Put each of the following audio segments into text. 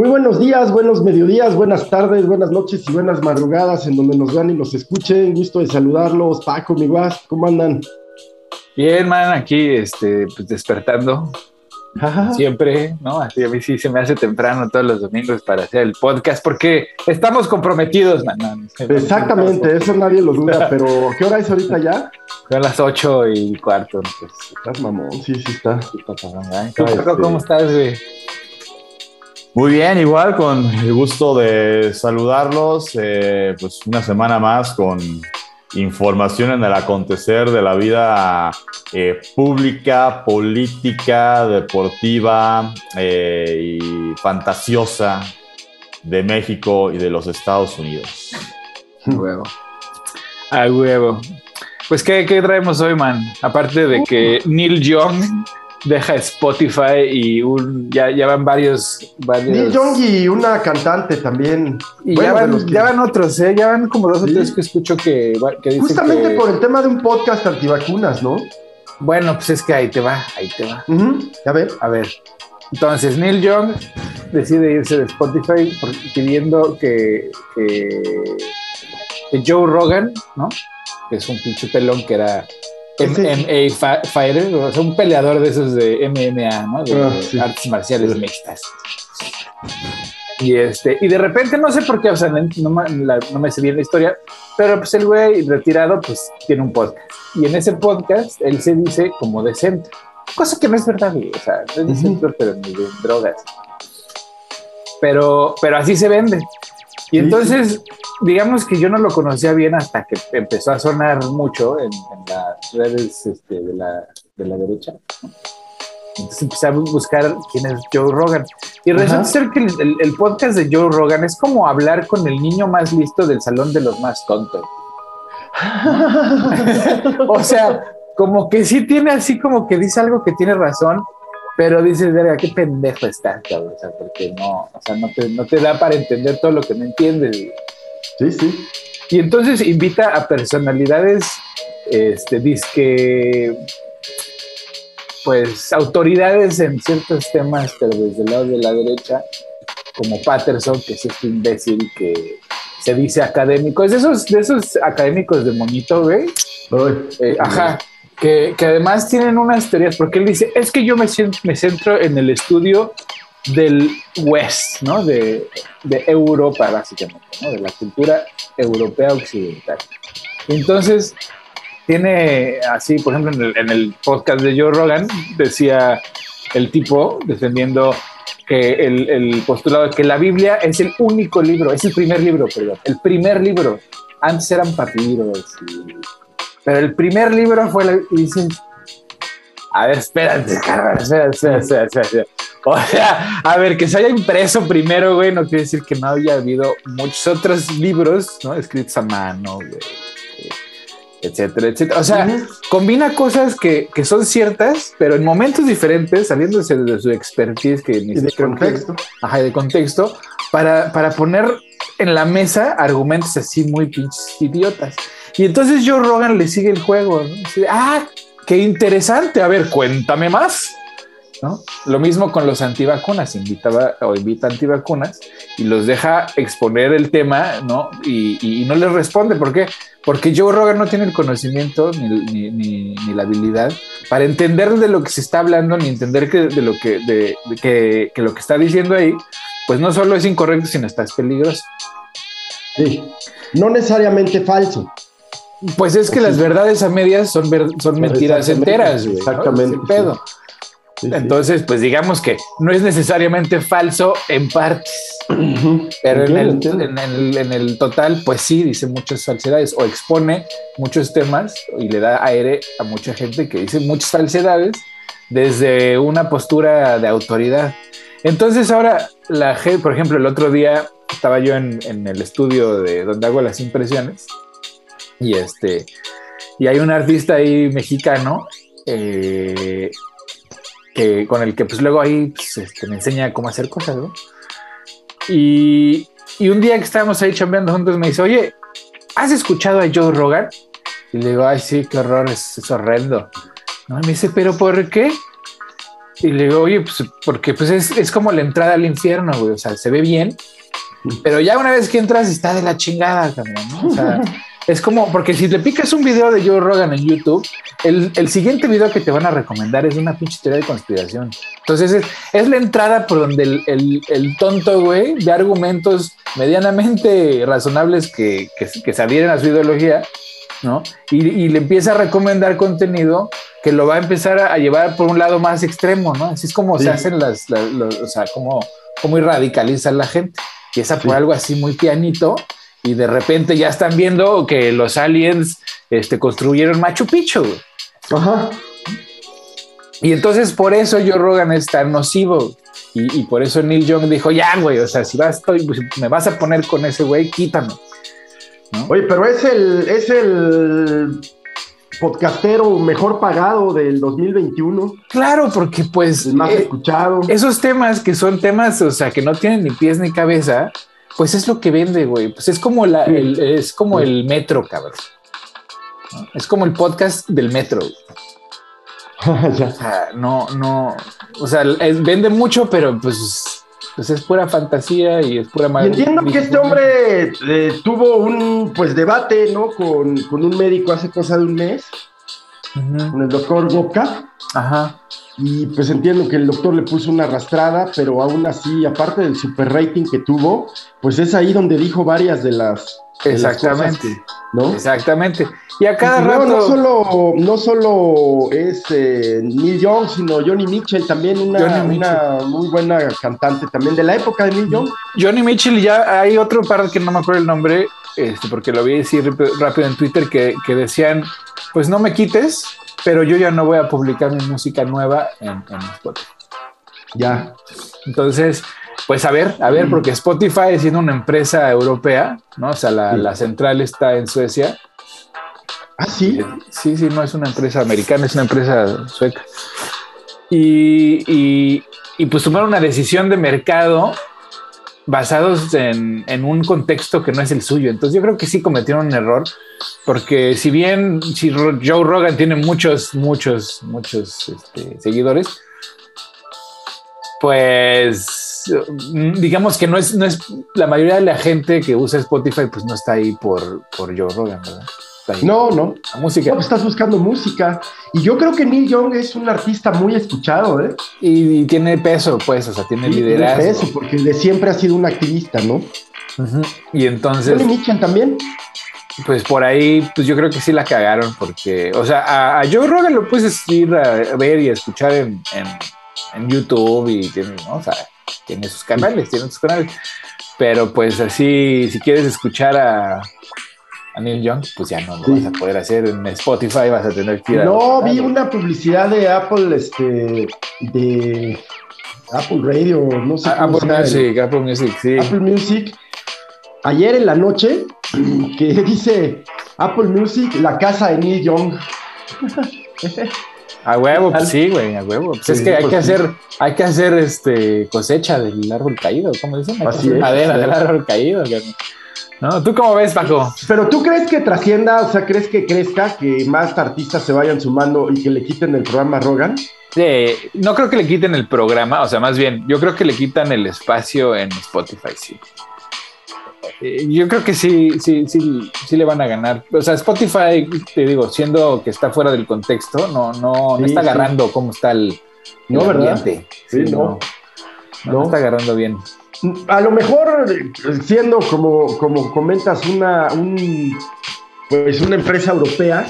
Muy buenos días, buenos mediodías, buenas tardes, buenas noches y buenas madrugadas en donde nos vean y nos escuchen. Gusto de saludarlos. Paco, mi guas, ¿cómo andan? Bien, man, aquí este, pues, despertando. Siempre, ¿no? Así a mí sí se me hace temprano todos los domingos para hacer el podcast porque estamos comprometidos, man. Exactamente, eso nadie lo duda, pero ¿qué hora es ahorita ya? Son las ocho y cuarto. Pues. Estás mamón, sí, sí está. ¿Cómo estás, güey? Muy bien, igual con el gusto de saludarlos, eh, pues una semana más con información en el acontecer de la vida eh, pública, política, deportiva eh, y fantasiosa de México y de los Estados Unidos. A huevo. A huevo. Pues, ¿qué, ¿qué, traemos hoy, man? Aparte de que Neil Young deja Spotify y un, ya, ya van varios, varios... Neil Young y una cantante también. Y ya, van, ya van otros, ¿eh? Ya van como dos o tres que escucho que, que dicen Justamente que... por el tema de un podcast antivacunas, ¿no? Bueno, pues es que ahí te va, ahí te va. Uh -huh. A ver. A ver. Entonces, Neil Young decide irse de Spotify pidiendo que, que, que Joe Rogan, ¿no? Que es un pinche pelón que era MMA fighter, o sea, un peleador de esos de MMA, ¿no? De, Ah, sí. artes marciales mixtas. Y este, y de repente no sé por qué, o sea, no, no me- la- no me sé bien la historia, pero pues el güey retirado, pues tiene un podcast. Y en ese podcast él se dice como decente, cosa que no es verdad, o sea, no es decente, pero ni de drogas. Pero, pero así se vende. Y entonces, digamos que yo no lo conocía bien hasta que empezó a sonar mucho en, en las redes este, de, la, de la derecha. Entonces empecé a buscar quién es Joe Rogan. Y resulta ser que el, el- el podcast de Joe Rogan es como hablar con el niño más listo del salón de los más tontos. O sea, como que sí tiene así como que dice algo que tiene razón, pero dices, verga, qué pendejo estás, cabrón. O sea, porque no, o sea, no te, no te da para entender todo lo que no entiendes. güey. Sí, sí. Y entonces invita a personalidades, este, disque, pues, autoridades en ciertos temas, pero desde el lado de la derecha, como Patterson, que es este imbécil que se dice académico. Es de esos, de esos académicos de monito, güey. Eh, ajá. Que, además tienen unas teorías, porque él dice, es que yo me, centro en el estudio del West, ¿no? De, Europa, básicamente. De la cultura europea occidental. Entonces, tiene así, por ejemplo, en el, podcast de Joe Rogan, decía el tipo defendiendo que el, el postulado de que la Biblia es el único libro, es el primer libro, perdón, el primer libro. Antes eran papiros, y- pero el primer libro fue la, y dices, a ver, espérate, cabrón, espérate, espérate, espérate, espérate. O sea, a ver, que se haya impreso primero, güey, no quiere decir que no haya habido muchos otros libros, ¿no? Escritos a mano, güey, etcétera, etcétera. O sea, Ujú. combina cosas que, que son ciertas, pero en momentos diferentes, saliéndose de su expertise, que ni Y de contexto. ajá, y de contexto, para, para poner en la mesa argumentos así muy pinches idiotas. Y entonces Joe Rogan le sigue el juego. ¿no? Ah, qué interesante. A ver, cuéntame más. ¿no? Lo mismo con los antivacunas, invitaba o invita antivacunas y los deja exponer el tema, ¿no? Y, no les responde. ¿Por qué? Porque Joe Rogan no tiene el conocimiento ni, ni- la habilidad para entender de lo que se está hablando, ni entender que de lo que, de, que, lo que está diciendo ahí, pues no solo es incorrecto, sino hasta es peligroso. Sí. No necesariamente falso. Pues es que las verdades a medias son, ver- son mentiras enteras, exactamente, Ese pedo. Sí, sí. Entonces, pues digamos que no es necesariamente falso en partes, pero en, el, en, el, en el total, pues sí, dice muchas falsedades o expone muchos temas y le da aire a mucha gente que dice muchas falsedades desde una postura de autoridad. Entonces ahora la por ejemplo, el otro día estaba yo en, en el estudio de donde hago las impresiones y este y hay un artista ahí mexicano eh, que con el que pues luego ahí pues, este, me enseña cómo hacer cosas. Y, y un día que estábamos ahí chambeando juntos me dice, oye, ¿has escuchado a Joe Rogan? Y le digo, ay, sí, qué horror, es, es horrendo. ¿No? Me dice, ¿pero por qué? Y le digo, oye, pues porque pues es, es como la entrada al infierno, güey. O sea, se ve bien, pero ya una vez que entras está de la chingada, cabrón, ¿no? O sea, es como, porque si te picas un video de Joe Rogan en YouTube, el, el siguiente video que te van a recomendar es una pinche teoría de conspiración. Entonces es, es la entrada por donde el, el, el tonto, güey, de argumentos medianamente razonables que, que, que se adhieren a su ideología, ¿no? Y, y, le empieza a recomendar contenido que lo va a empezar a, llevar por un lado más extremo, ¿no? Así es como sí. se hacen las, las, las, o sea, como, como radicaliza la gente. Empieza por sí. algo así muy pianito y de repente ya están viendo que los aliens este, construyeron Machu Picchu. Ajá. Y entonces por eso Joe Rogan es tan nocivo. Y, y por eso Neil Young dijo, ya, güey, o sea, si vas, estoy, me vas a poner con ese güey, quítame. ¿No? Oye, pero es el, es el podcastero mejor pagado del 2021. Claro, porque pues... El más eh, escuchado. Esos temas que son temas, o sea, que no tienen ni pies ni cabeza, pues es lo que vende, güey. Pues es como, la, el, es como el metro, cabrón. Es como el podcast del metro. o sea, no, no, o sea, es, vende mucho, pero pues, pues, es pura fantasía y es pura y Entiendo que este hombre eh, tuvo un pues debate, ¿no? Con, con, un médico hace cosa de un mes, uh -huh. con el doctor Boca. Ajá. Y pues entiendo que el doctor le puso una arrastrada, pero aún así, aparte del super rating que tuvo, pues es ahí donde dijo varias de las. De Exactamente. Las que, ¿no? Exactamente. Y a cada y rato. No, no solo, no solo es eh, Neil Young, sino Johnny Mitchell, también una, una, muy buena cantante también de la época de Neil Young. Johnny Mitchell, ya hay otro par que no me acuerdo el nombre, este, porque lo vi decir rápido en Twitter, que, que decían: Pues no me quites, pero yo ya no voy a publicar mi música nueva en, en Spotify. Ya. Entonces, pues a ver, a ver, mm. porque Spotify siendo una empresa europea, ¿no? O sea, la, sí. la central está en Suecia. Ah, sí. Sí, sí, no es una empresa americana, es una empresa sueca. Y, y, y pues tomaron una decisión de mercado basados en, un contexto que no es el suyo. Entonces yo creo que sí cometieron un error, porque si bien Joe Rogan tiene muchos, muchos, muchos este, seguidores, pues digamos que no es, no es la mayoría de la gente que usa Spotify, pues no está ahí por, por Joe Rogan, ¿verdad? No, no. La música. No, pues estás buscando música. Y yo creo que Neil Young es un artista muy escuchado, ¿eh? Y, y tiene peso, pues, o sea, tiene liderazgo. Tiene peso, porque de siempre ha sido un activista, ¿no? Uh -huh. Y entonces. Johnny Mitchell también. Pues por ahí, pues yo creo que sí la cagaron, porque, o sea, a, a Joe Rogan lo puedes ir a ver y a escuchar en, en, en YouTube y tiene, ¿no? o sea, tiene sus canales, tiene sus canales. Pero pues así, si quieres escuchar a, a Neil Young, pues ya no lo sí. vas a poder hacer en Spotify, vas a tener que ir No, a vi una publicidad de Apple, este, de Apple Radio, no sé. A, Apple Music, el, Apple Music, sí. Apple Music. Ayer en la noche, que dice Apple Music, la casa de Neil Young. A huevo, pues sí, güey, a huevo. Pues sí, es que hay pues que hacer, hay que hacer este cosecha del árbol caído, ¿cómo dicen? Hay Así es. Madera del árbol caído, güey. ¿No? ¿Tú cómo ves, Paco? Pero tú crees que trascienda, o sea, crees que crezca, que más artistas se vayan sumando y que le quiten el programa a Rogan? Eh, no creo que le quiten el programa, o sea, más bien, yo creo que le quitan el espacio en Spotify, sí. Eh, yo creo que sí, sí, sí, sí le van a ganar. O sea, Spotify, te digo, siendo que está fuera del contexto, no, no, sí, no está agarrando sí. cómo está el, no, el ambiente. Sí, no. No, no, está agarrando bien. A lo mejor, siendo como, como comentas, una, un, pues una empresa europea,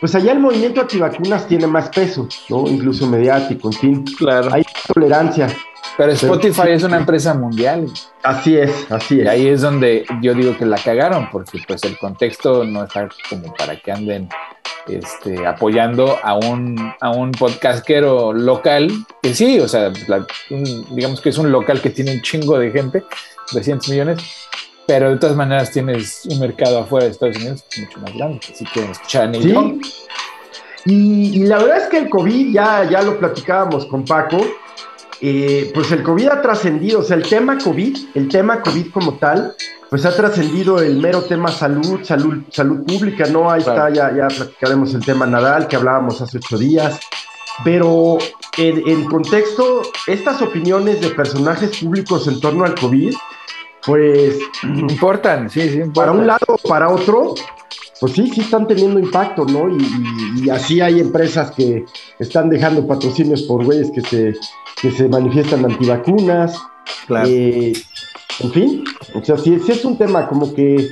pues allá el movimiento antivacunas tiene más peso, ¿no? Incluso mediático, en fin. Claro. Hay tolerancia. Pero Spotify Pero, es una empresa mundial. Así es, así es. Y ahí es donde yo digo que la cagaron, porque pues el contexto no está como para que anden este, apoyando a un, a un podcastero local, que sí, o sea, la, un, digamos que es un local que tiene un chingo de gente, 200 millones, pero de todas maneras tienes un mercado afuera de Estados Unidos mucho más grande, así que Neil sí. Y, y, la verdad es que el COVID, ya, ya lo platicábamos con Paco, eh, pues el COVID ha trascendido, o sea, el tema COVID, el tema COVID como tal, pues ha trascendido el mero tema salud, salud, salud pública, ¿no? Ahí claro. está, ya, ya platicaremos el tema Nadal, que hablábamos hace ocho días, pero en, contexto, estas opiniones de personajes públicos en torno al COVID, pues... Importan, sí, sí. Para un lado o para otro, pues sí, sí están teniendo impacto, ¿no? Y, así hay empresas que están dejando patrocinios por güeyes que se, que se manifiestan antivacunas. Claro. Eh, en fin, o sea, sí, sí es un tema como que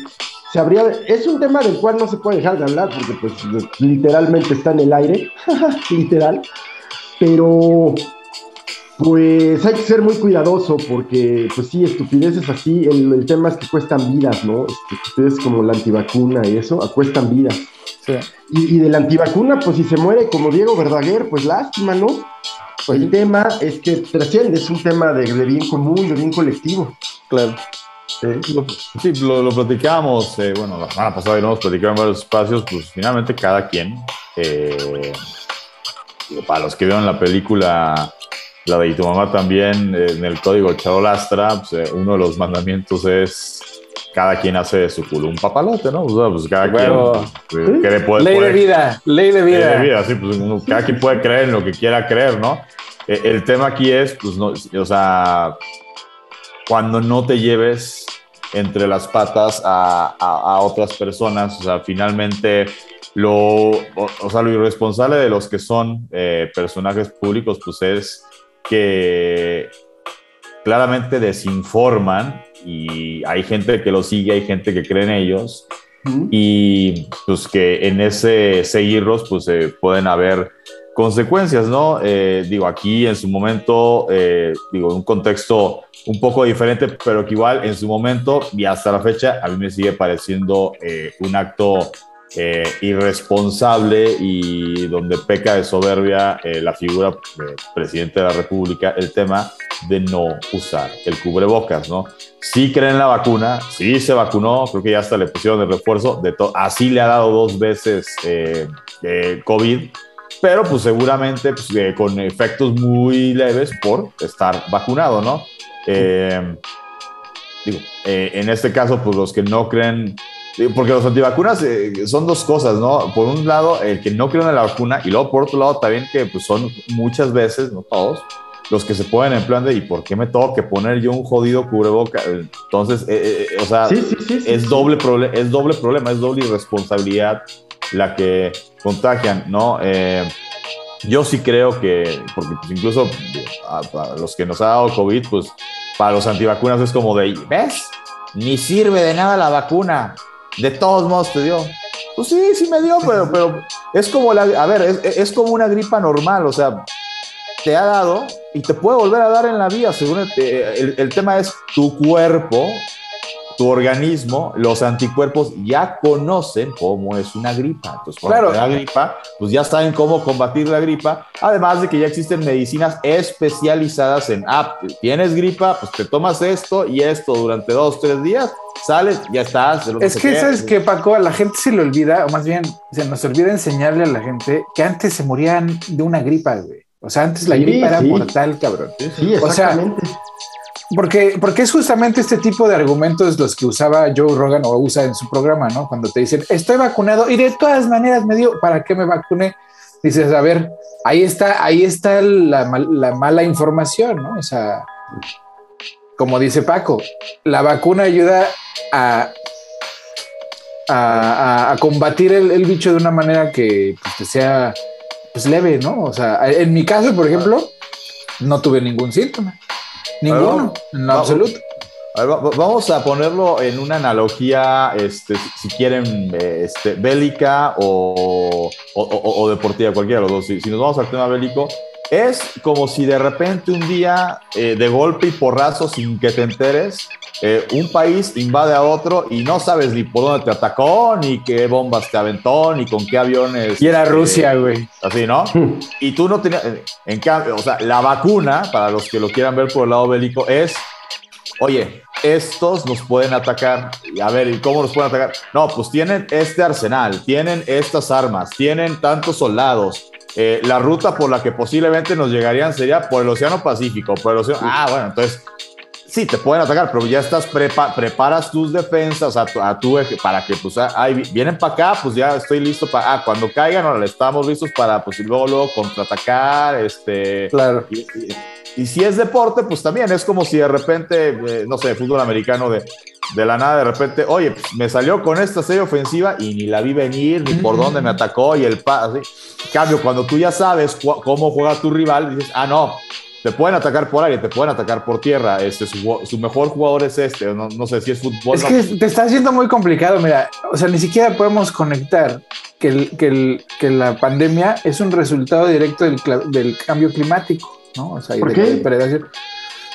se habría, es un tema del cual no se puede dejar de hablar porque pues literalmente está en el aire, literal, pero pues hay que ser muy cuidadoso porque, pues sí, estupideces así, el, tema es que cuestan vidas, ¿no? Ustedes como la antivacuna y eso, cuestan vidas. Sí. Y, de la antivacuna, pues si se muere como Diego Verdaguer, pues lástima, ¿no? Pues el tema es que trasciende, es un tema de, bien común, de bien colectivo. Claro. Sí, lo, lo, platicamos, eh, bueno, la semana pasada y lo hemos platicado en varios espacios, pues finalmente cada quien, eh, para los que vieron la película la de tu mamá también, en el código Charolastra, pues, eh, uno de los mandamientos es cada quien hace de su culo un papalote, ¿no? O sea, pues cada quien pues, puede, ley de vida, ley de vida. Ley de vida, sí, pues cada quien puede creer en lo que quiera creer, ¿no? Eh, el tema aquí es, pues, no, o sea, cuando no te lleves entre las patas a, a, otras personas, o sea, finalmente lo, o, sea, lo irresponsable de los que son eh, personajes públicos, pues es que claramente desinforman y hay gente que lo sigue, hay gente que cree en ellos y pues que en ese seguirlos pues eh, pueden haber consecuencias, ¿no? Eh, digo, aquí en su momento, eh, digo, en un contexto un poco diferente, pero que igual en su momento y hasta la fecha a mí me sigue pareciendo un acto eh, irresponsable y donde peca de soberbia eh, la figura del presidente de la República, el tema de no usar el cubrebocas, ¿no? Sí creen en la vacuna, sí se vacunó, creo que ya hasta le pusieron el refuerzo, de así le ha dado dos veces eh, COVID, pero pues seguramente pues, con efectos muy leves por estar vacunado, ¿no? digo, en este caso, pues los que no creen porque los antivacunas eh, son dos cosas, ¿no? Por un lado, el que no creen en la vacuna y luego por otro lado también que pues, son muchas veces, no todos, los que se ponen en plan de ¿y por qué me tengo que poner yo un jodido cubreboca? Entonces, eh, eh, o sea, es, doble es doble problema, es doble irresponsabilidad la que contagian, ¿no? yo sí creo que, porque pues, incluso a, los que nos ha dado COVID, pues para los antivacunas es como de, ¿ves? Ni sirve de nada la vacuna de todos modos te dio. Pues sí, sí me dio, pero, pero es como la, a ver, es, es, como una gripa normal, o sea, te ha dado y te puede volver a dar en la vida, según el, el tema es tu cuerpo tu organismo, los anticuerpos ya conocen cómo es una gripa. Entonces, cuando claro. te gripa, pues ya saben cómo combatir la gripa. Además de que ya existen medicinas especializadas en, ah, tienes gripa, pues te tomas esto y esto durante dos, tres días, sales, ya estás. Es que, ¿sabes que Paco? A la gente se le olvida, o más bien, se nos olvida enseñarle a la gente que antes se morían de una gripa, güey. O sea, antes la gripa era mortal, cabrón. Sí, exactamente. O sea, porque, porque es justamente este tipo de argumentos los que usaba Joe Rogan o usa en su programa, ¿no? Cuando te dicen, estoy vacunado y de todas maneras me dio, ¿para qué me vacune? Dices, a ver, ahí está, ahí está la, mala información, ¿no? O sea, como dice Paco, la vacuna ayuda a, a, combatir el, bicho de una manera que, pues, sea pues, leve, ¿no? O sea, en mi caso, por ejemplo, no tuve ningún síntoma. Ninguno, en absoluto. Vamos a ponerlo en una analogía, este, si quieren, este, bélica o, o, deportiva, cualquiera de los dos. Si, nos vamos al tema bélico, es como si de repente un día, eh, de golpe y porrazo, sin que te enteres, eh, un país invade a otro y no sabes ni por dónde te atacó, ni qué bombas te aventó, ni con qué aviones. Y era Rusia, güey. Así, ¿no? y tú no tenías. En cambio, o sea, la vacuna, para los que lo quieran ver por el lado bélico, es. Oye, estos nos pueden atacar. A ver, ¿y cómo nos pueden atacar? No, pues tienen este arsenal, tienen estas armas, tienen tantos soldados. Eh, la ruta por la que posiblemente nos llegarían sería por el Océano Pacífico, por el Océano. Ah, bueno, entonces sí, te pueden atacar, pero ya estás, prepa preparas tus defensas a tu, a tu eje para que, pues, ahí vienen para acá, pues ya estoy listo para, ah, cuando caigan, ahora estamos listos para, pues, luego, luego contraatacar, este. Claro. Y, si es deporte, pues también es como si de repente, eh, no sé, fútbol americano de, de la nada, de repente, oye, pues, me salió con esta serie ofensiva y ni la vi venir, ni por dónde me atacó y el pase. Cambio, cuando tú ya sabes cómo juega tu rival, dices, ah, no, te pueden atacar por aire, te pueden atacar por tierra. Este, su, mejor jugador es este. No, no, sé si es fútbol. Es que te está haciendo muy complicado. Mira, o sea, ni siquiera podemos conectar que, el, que, el, que la pandemia es un resultado directo del, del cambio climático, ¿no? O sea, y de la depredación.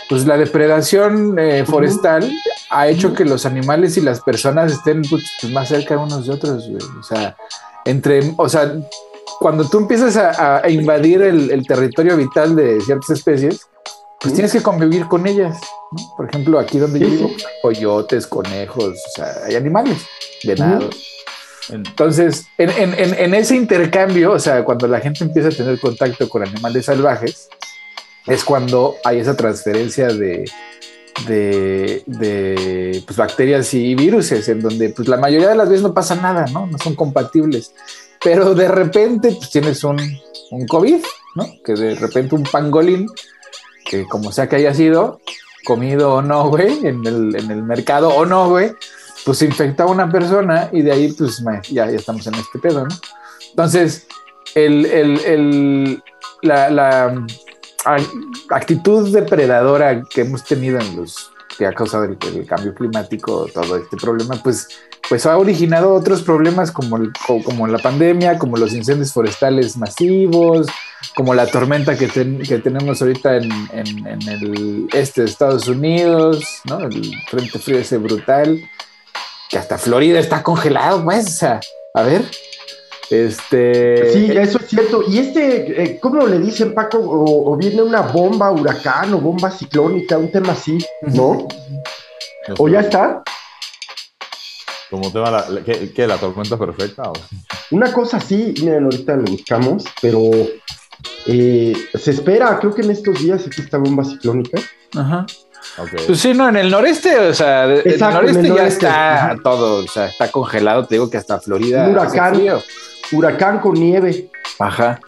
Pues la depredación eh, forestal ha hecho que los animales y las personas estén pues, pues, más cerca unos de otros. O sea, entre, o sea, cuando tú empiezas a, invadir el, territorio vital de ciertas especies, pues tienes que convivir con ellas. Por ejemplo, aquí donde yo vivo, coyotes, conejos, o sea, hay animales, venados. Entonces, en, ese intercambio, o sea, cuando la gente empieza a tener contacto con animales salvajes, es cuando hay esa transferencia de, de, pues, bacterias y virus, en donde pues, la mayoría de las veces no pasa nada, ¿no? No son compatibles pero de repente pues, tienes un, un COVID, ¿no? Que de repente un pangolín, que como sea que haya sido, comido o no, güey, en el, en el mercado o no, güey, pues infecta a una persona y de ahí pues ya, ya estamos en este pedo, ¿no? Entonces, el, el, el, la actitud depredadora que hemos tenido en los que ha causado el, cambio climático, todo este problema, pues pues ha originado otros problemas como, como la pandemia, como los incendios forestales masivos, como la tormenta que, que tenemos ahorita en, en, el este de Estados Unidos, ¿no? El frente frío ese brutal, que hasta Florida está congelado, pues, a ver. Este... Sí, eso es cierto. Y este, eh, ¿cómo le dicen, Paco? O, viene una bomba huracán o bomba ciclónica, un tema así, ¿no? ¿O ya está? Como tema, la, ¿qué, ¿La tormenta perfecta? Una cosa sí, miren, ahorita lo buscamos, pero eh, se espera, creo que en estos días aquí esta bomba ciclónica. Ajá. Pues sí, no, en el noreste, o sea, en el noreste ya está todo, o sea, está congelado, te digo que hasta Florida. Un huracán, huracán con nieve. Ajá.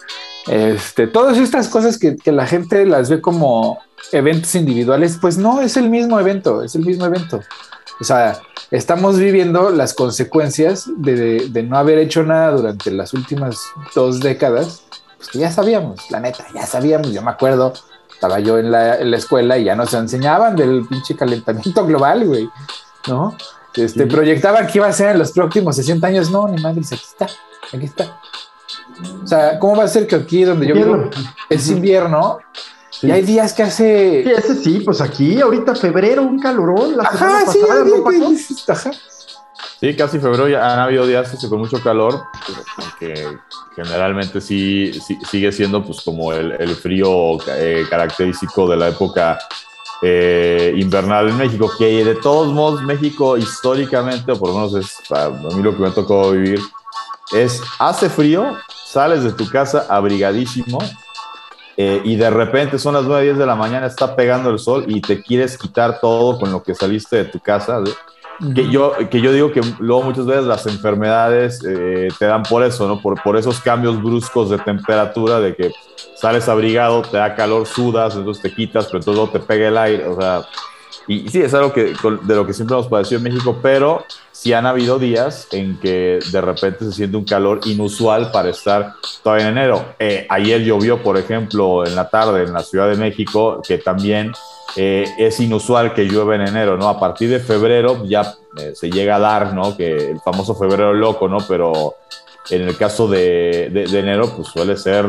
Este, todas estas cosas que, la gente las ve como eventos individuales, pues no, es el mismo evento, es el mismo evento. O sea, estamos viviendo las consecuencias de, no haber hecho nada durante las últimas dos décadas, pues ya sabíamos, la neta, ya sabíamos, yo me acuerdo, estaba yo en la, escuela y ya nos enseñaban del pinche calentamiento global, güey, ¿no? Este, proyectaban que iba a ser en los próximos 60 años, no, ni madre, aquí está, aquí está. O sea, ¿cómo va a ser que aquí donde yo vivo es invierno y hay días que hace. Sí, ese sí, pues aquí, ahorita febrero, un calorón. La ajá, sí, pasada, Sí, casi febrero ya han habido días con mucho calor, que generalmente sí, sigue siendo pues como el, frío eh, característico de la época eh, invernal en México, que de todos modos México históricamente, o por lo menos es a mí lo que me tocó vivir, es hace frío, sales de tu casa abrigadísimo eh, y de repente son las 9, 10 de la mañana, está pegando el sol y te quieres quitar todo con lo que saliste de tu casa. Que, yo, que yo digo que luego muchas veces las enfermedades eh, te dan por eso, ¿no? Por, por esos cambios bruscos de temperatura, de que sales abrigado, te da calor, sudas, entonces te quitas, pero entonces te pega el aire, o sea, y, sí, es algo que, de lo que siempre nos padeció en México, pero sí han habido días en que de repente se siente un calor inusual para estar todavía en enero. Eh, ayer llovió, por ejemplo, en la tarde en la Ciudad de México, que también eh, es inusual que llueva en enero, ¿no? A partir de febrero ya eh, se llega a dar, ¿no? Que el famoso febrero loco, ¿no? Pero en el caso de, de, enero, pues suele ser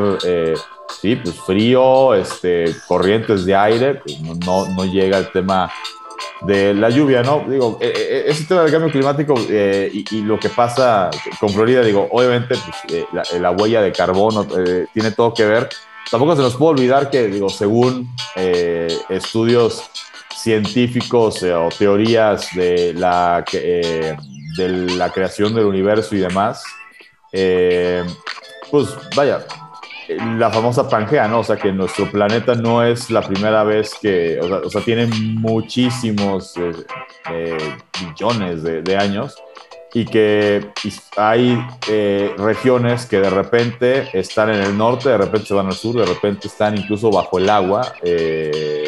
sí, pues frío, este, corrientes de aire, pues no, no llega el tema de la lluvia, ¿no? Digo, e, e, e, ese tema del cambio climático eh, y, lo que pasa con Florida, digo, obviamente pues, eh, la, huella de carbono eh, tiene todo que ver. Tampoco se nos puede olvidar que, digo, según estudios científicos o teorías de la, de la creación del universo y demás, pues vaya, la famosa Pangea, ¿no? O sea, que nuestro planeta no es la primera vez que, o sea, o sea tiene muchísimos eh, eh, billones de, de, años y que hay eh, regiones que de repente están en el norte, de repente se van al sur, de repente están incluso bajo el agua. Eh,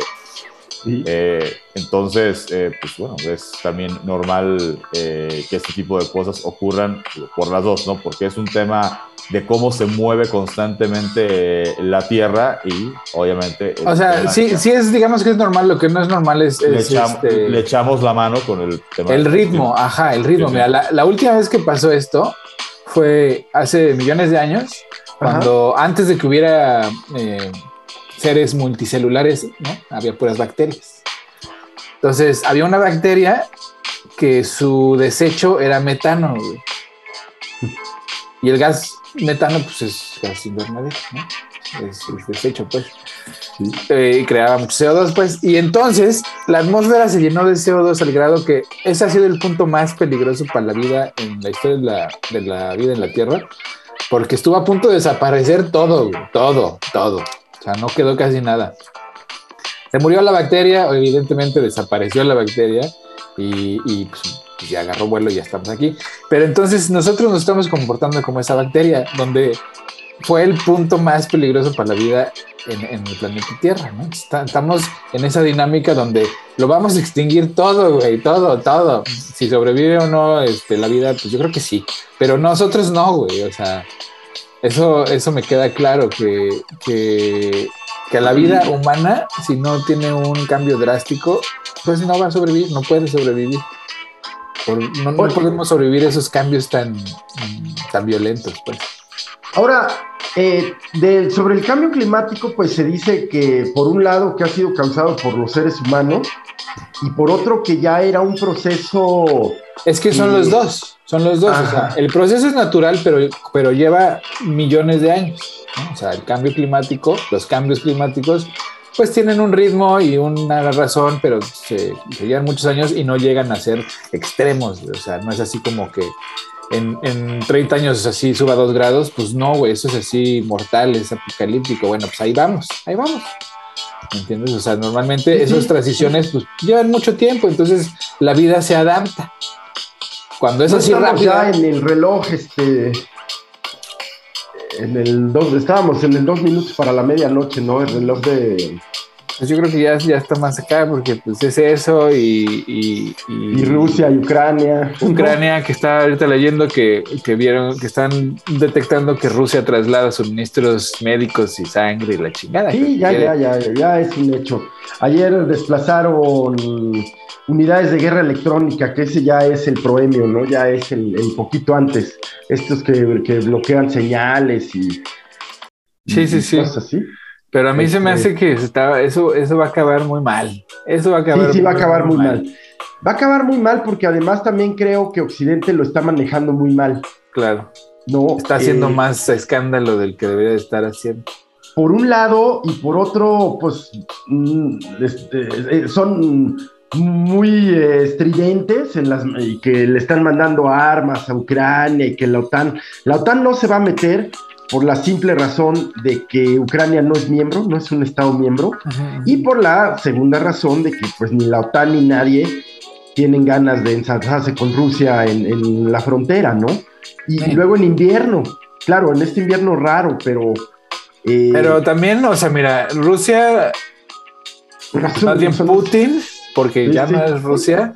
eh, entonces, eh, pues bueno, es también normal eh, que este tipo de cosas ocurran por las dos, ¿no? Porque es un tema de cómo se mueve constantemente la Tierra y obviamente... O sea, sí, sí es, digamos que es normal, lo que no es normal es... Le, es, echamos, este, le echamos la mano con el tema. el ritmo, ajá, el ritmo. Sí, sí. Mira, la, la última vez que pasó esto fue hace millones de años, cuando antes de que hubiera eh, seres multicelulares, ¿no? Había puras bacterias. Entonces, había una bacteria que su desecho era metano, güey. Y el gas metano, pues es gas invernadero, ¿no? Es, es desecho, pues. Eh, y creaba mucho CO2, pues. Y entonces la atmósfera se llenó de CO2 al grado que ese ha sido el punto más peligroso para la vida en la historia de la, de la vida en la Tierra, porque estuvo a punto de desaparecer todo, todo, todo. O sea, no quedó casi nada. Se murió la bacteria, evidentemente desapareció la bacteria y, y pues, pues, ya agarró vuelo y ya estamos aquí. Pero entonces nosotros nos estamos comportando como esa bacteria, donde fue el punto más peligroso para la vida en, en el planeta Tierra, ¿no? Estamos en esa dinámica donde lo vamos a extinguir todo, güey, todo, todo. Si sobrevive o no este, la vida, pues yo creo que sí. Pero nosotros no, güey, o sea, eso, eso me queda claro, que, que, que la vida humana, si no tiene un cambio drástico, pues no va a sobrevivir, no puede sobrevivir. Por- no, no podemos sobrevivir esos cambios tan, tan violentos, pues. Ahora, eh, del- sobre el cambio climático, pues se dice que por un lado que ha sido causado por los seres humanos y por otro que ya era un proceso Es que son los dos, son los dos. O sea, el proceso es natural, pero, pero lleva millones de años. ¿no? O sea, el cambio climático, los cambios climáticos, pues tienen un ritmo y una razón, pero se, se llevan muchos años y no llegan a ser extremos. O sea, no es así como que en, en 30 años así suba dos grados, pues no, güey, eso es así mortal, es apocalíptico. Bueno, pues ahí vamos, ahí vamos. ¿Me entiendes? O sea, normalmente esas transiciones pues llevan mucho tiempo, entonces la vida se adapta. Cuando es no así rápido. ya en el reloj, este, en el dos, estábamos en el dos minutos para la medianoche, ¿no? El reloj de Pues yo creo que ya, ya está más acá porque pues es eso y, y, y- y Rusia y Ucrania. Ucrania que está ahorita leyendo que, que vieron que están detectando que Rusia traslada suministros médicos y sangre y la chingada. Sí, ya, ya, ya, ya, ya es un hecho. Ayer desplazaron unidades de guerra electrónica, que ese ya es el proemio, ¿no? Ya es el, el poquito antes. Estos que, que bloquean señales y, Sí, sí, sí. cosas así. Pero a mí se me Este- hace que está, eso, eso va a acabar muy mal. Eso va a acabar Sí, sí, va a acabar muy mal. Va a acabar muy mal porque además también creo que Occidente lo está manejando muy mal. Claro. No, Está haciendo Eh, más escándalo del que debería de estar haciendo. Por un lado y por otro, pues mm, este, eh, son muy estridentes en las y que le están mandando armas a Ucrania y que la OTAN, la OTAN no se va a meter por la simple razón de que Ucrania no es miembro, no es un estado miembro, y por la segunda razón de que pues ni la OTAN ni nadie tienen ganas de ensalzarse con Rusia en, en la frontera, ¿no? Y, Sí. y luego en invierno, claro, en este invierno raro, pero... eh, Pero también, o sea, mira, Rusia, son- más bien son- Putin, porque Sí, ya sí. no es Rusia,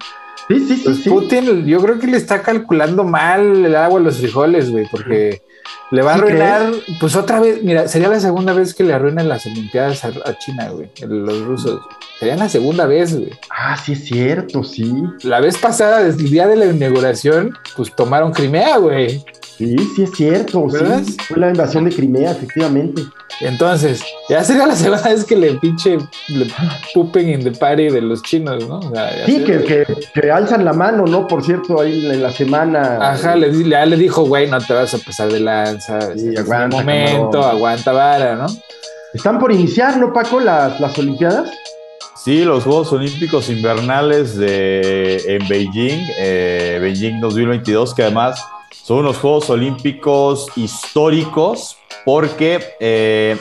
Sí, sí, pues sí. Putin, yo creo que le está calculando mal el agua a los frijoles, güey, porque le va a ¿Sí arruinar, pues otra vez, mira, sería la segunda vez que le arruinan las Olimpiadas a, a China, güey, los rusos. Sería la segunda vez, güey. Ah, sí es cierto, sí. La vez pasada, desde el día de la inauguración, pues tomaron Crimea, güey. Sí, sí es cierto, ¿Verdad? sí. Fue la invasión de Crimea, efectivamente. Entonces, ya sería la segunda vez que le pinche le pupen in the party de los chinos, ¿no? O sea, ya Sí, que, que, que alzan la mano, ¿no? Por cierto, ahí en la semana. Ajá, le, di- ya le dijo, güey, no te vas a pasar de lanza. Sí, es aguanta, un momento, cabrón. aguanta vara, ¿no? Están por iniciar, ¿no, Paco? Las, las Olimpiadas. Sí, los Juegos Olímpicos Invernales de, en Beijing, eh, Beijing 2022, que además son unos Juegos Olímpicos históricos porque eh,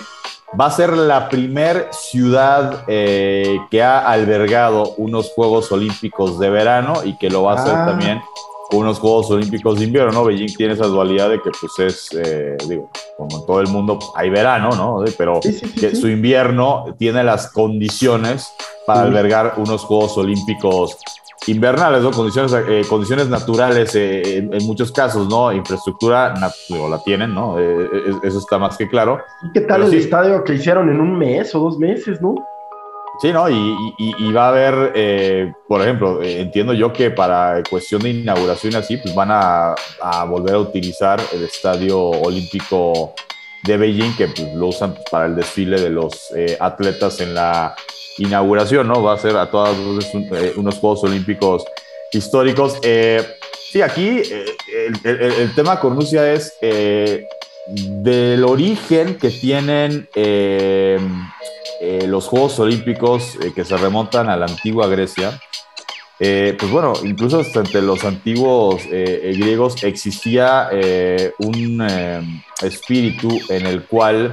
va a ser la primer ciudad eh, que ha albergado unos Juegos Olímpicos de verano y que lo va a hacer Ah. también unos Juegos Olímpicos de invierno, ¿no? Beijing tiene esa dualidad de que, pues, es, eh, digo, como en todo el mundo, pues, hay verano, ¿no? Pero Sí, sí, sí, que su invierno tiene las condiciones para albergar unos Juegos Olímpicos invernales, ¿no? Condiciones, eh, condiciones naturales eh, en, en muchos casos, ¿no? Infraestructura, digo, la tienen, ¿no? Eh, eso está más que claro. ¿Y qué tal Pero el sí. estadio que hicieron en un mes o dos meses, no? Sí, ¿no? Y, y- y- y va a haber, por ejemplo, entiendo yo que para cuestión de inauguración y así, pues van a, a volver a utilizar el Estadio Olímpico de Beijing, que pues, lo usan para el desfile de los eh, atletas en la inauguración, ¿no? Va a ser a todas luces eh, unos Juegos Olímpicos históricos. Eh, sí, aquí eh, el, el- tema con Rusia es del origen que tienen los Juegos Olímpicos que se remontan a la antigua Grecia. Eh, pues bueno, incluso hasta entre los antiguos eh, eh, griegos existía eh, un espíritu en el cual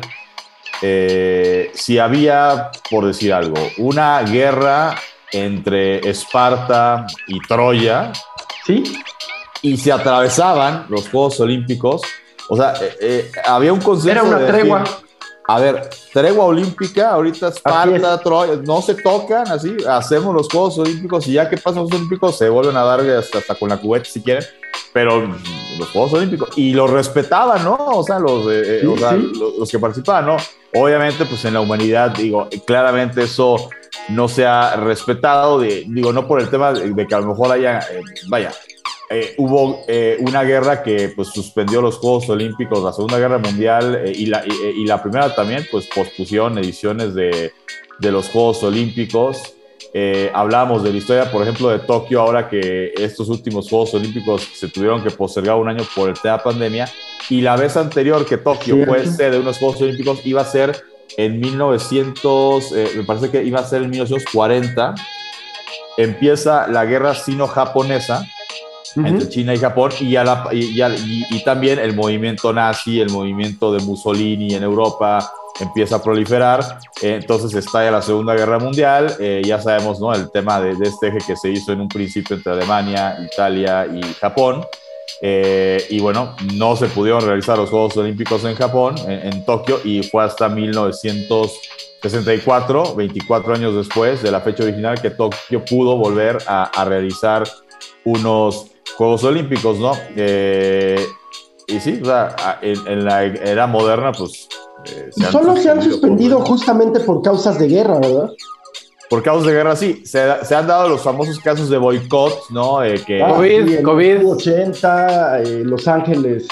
si había, por decir algo, una guerra entre Esparta y Troya, ¿Sí? y se atravesaban los Juegos Olímpicos. O sea, había un consenso. Era una de decir, tregua. A ver, tregua olímpica, ahorita Esparta, Troya, no se tocan así, hacemos los Juegos Olímpicos y ya que pasan los Olímpicos se vuelven a dar hasta, hasta con la cubeta si quieren, pero los Juegos Olímpicos, y los respetaban, ¿no? O sea, los, eh, eh, Sí, o sea, sí. los, los que participaban, ¿no? Obviamente, pues en la humanidad, digo, claramente eso no se ha respetado, de- digo, no por el tema de, de que a lo mejor haya, eh, vaya, eh, hubo eh, una guerra que pues suspendió los Juegos Olímpicos, la Segunda Guerra Mundial eh, y, la, y, y la primera también, pues pospusieron ediciones de, de los Juegos Olímpicos. Eh, hablábamos de la historia, por ejemplo, de Tokio, ahora que estos últimos Juegos Olímpicos se tuvieron que postergar un año por el tema pandemia, y la vez anterior que Tokio Cierto. fue sede de unos Juegos Olímpicos iba a ser en 1900, eh, me parece que iba a ser en 1940, empieza la guerra sino-japonesa, Entre China y Japón y, a y- también el movimiento nazi, el movimiento de Mussolini en Europa empieza a proliferar, eh, entonces estalla la Segunda Guerra Mundial, eh, ya sabemos ¿no? el tema de, de este eje que se hizo en un principio entre Alemania, Italia y Japón, eh, y bueno, no se pudieron realizar los Juegos Olímpicos en Japón, en, Tokio, y fue hasta 1964, 24 años después de la fecha original, que Tokio pudo volver a realizar unos Juegos Olímpicos, ¿no? Eh, y sí, o sea, en, en la era moderna, pues... eh, Y solo se han suspendido por, justamente por causas de guerra, ¿verdad? por causas de guerra, sí. Se, se han dado los famosos casos de boicot, ¿no? Eh, que, Ah, COVID, sí, COVID. 80, eh, Los Ángeles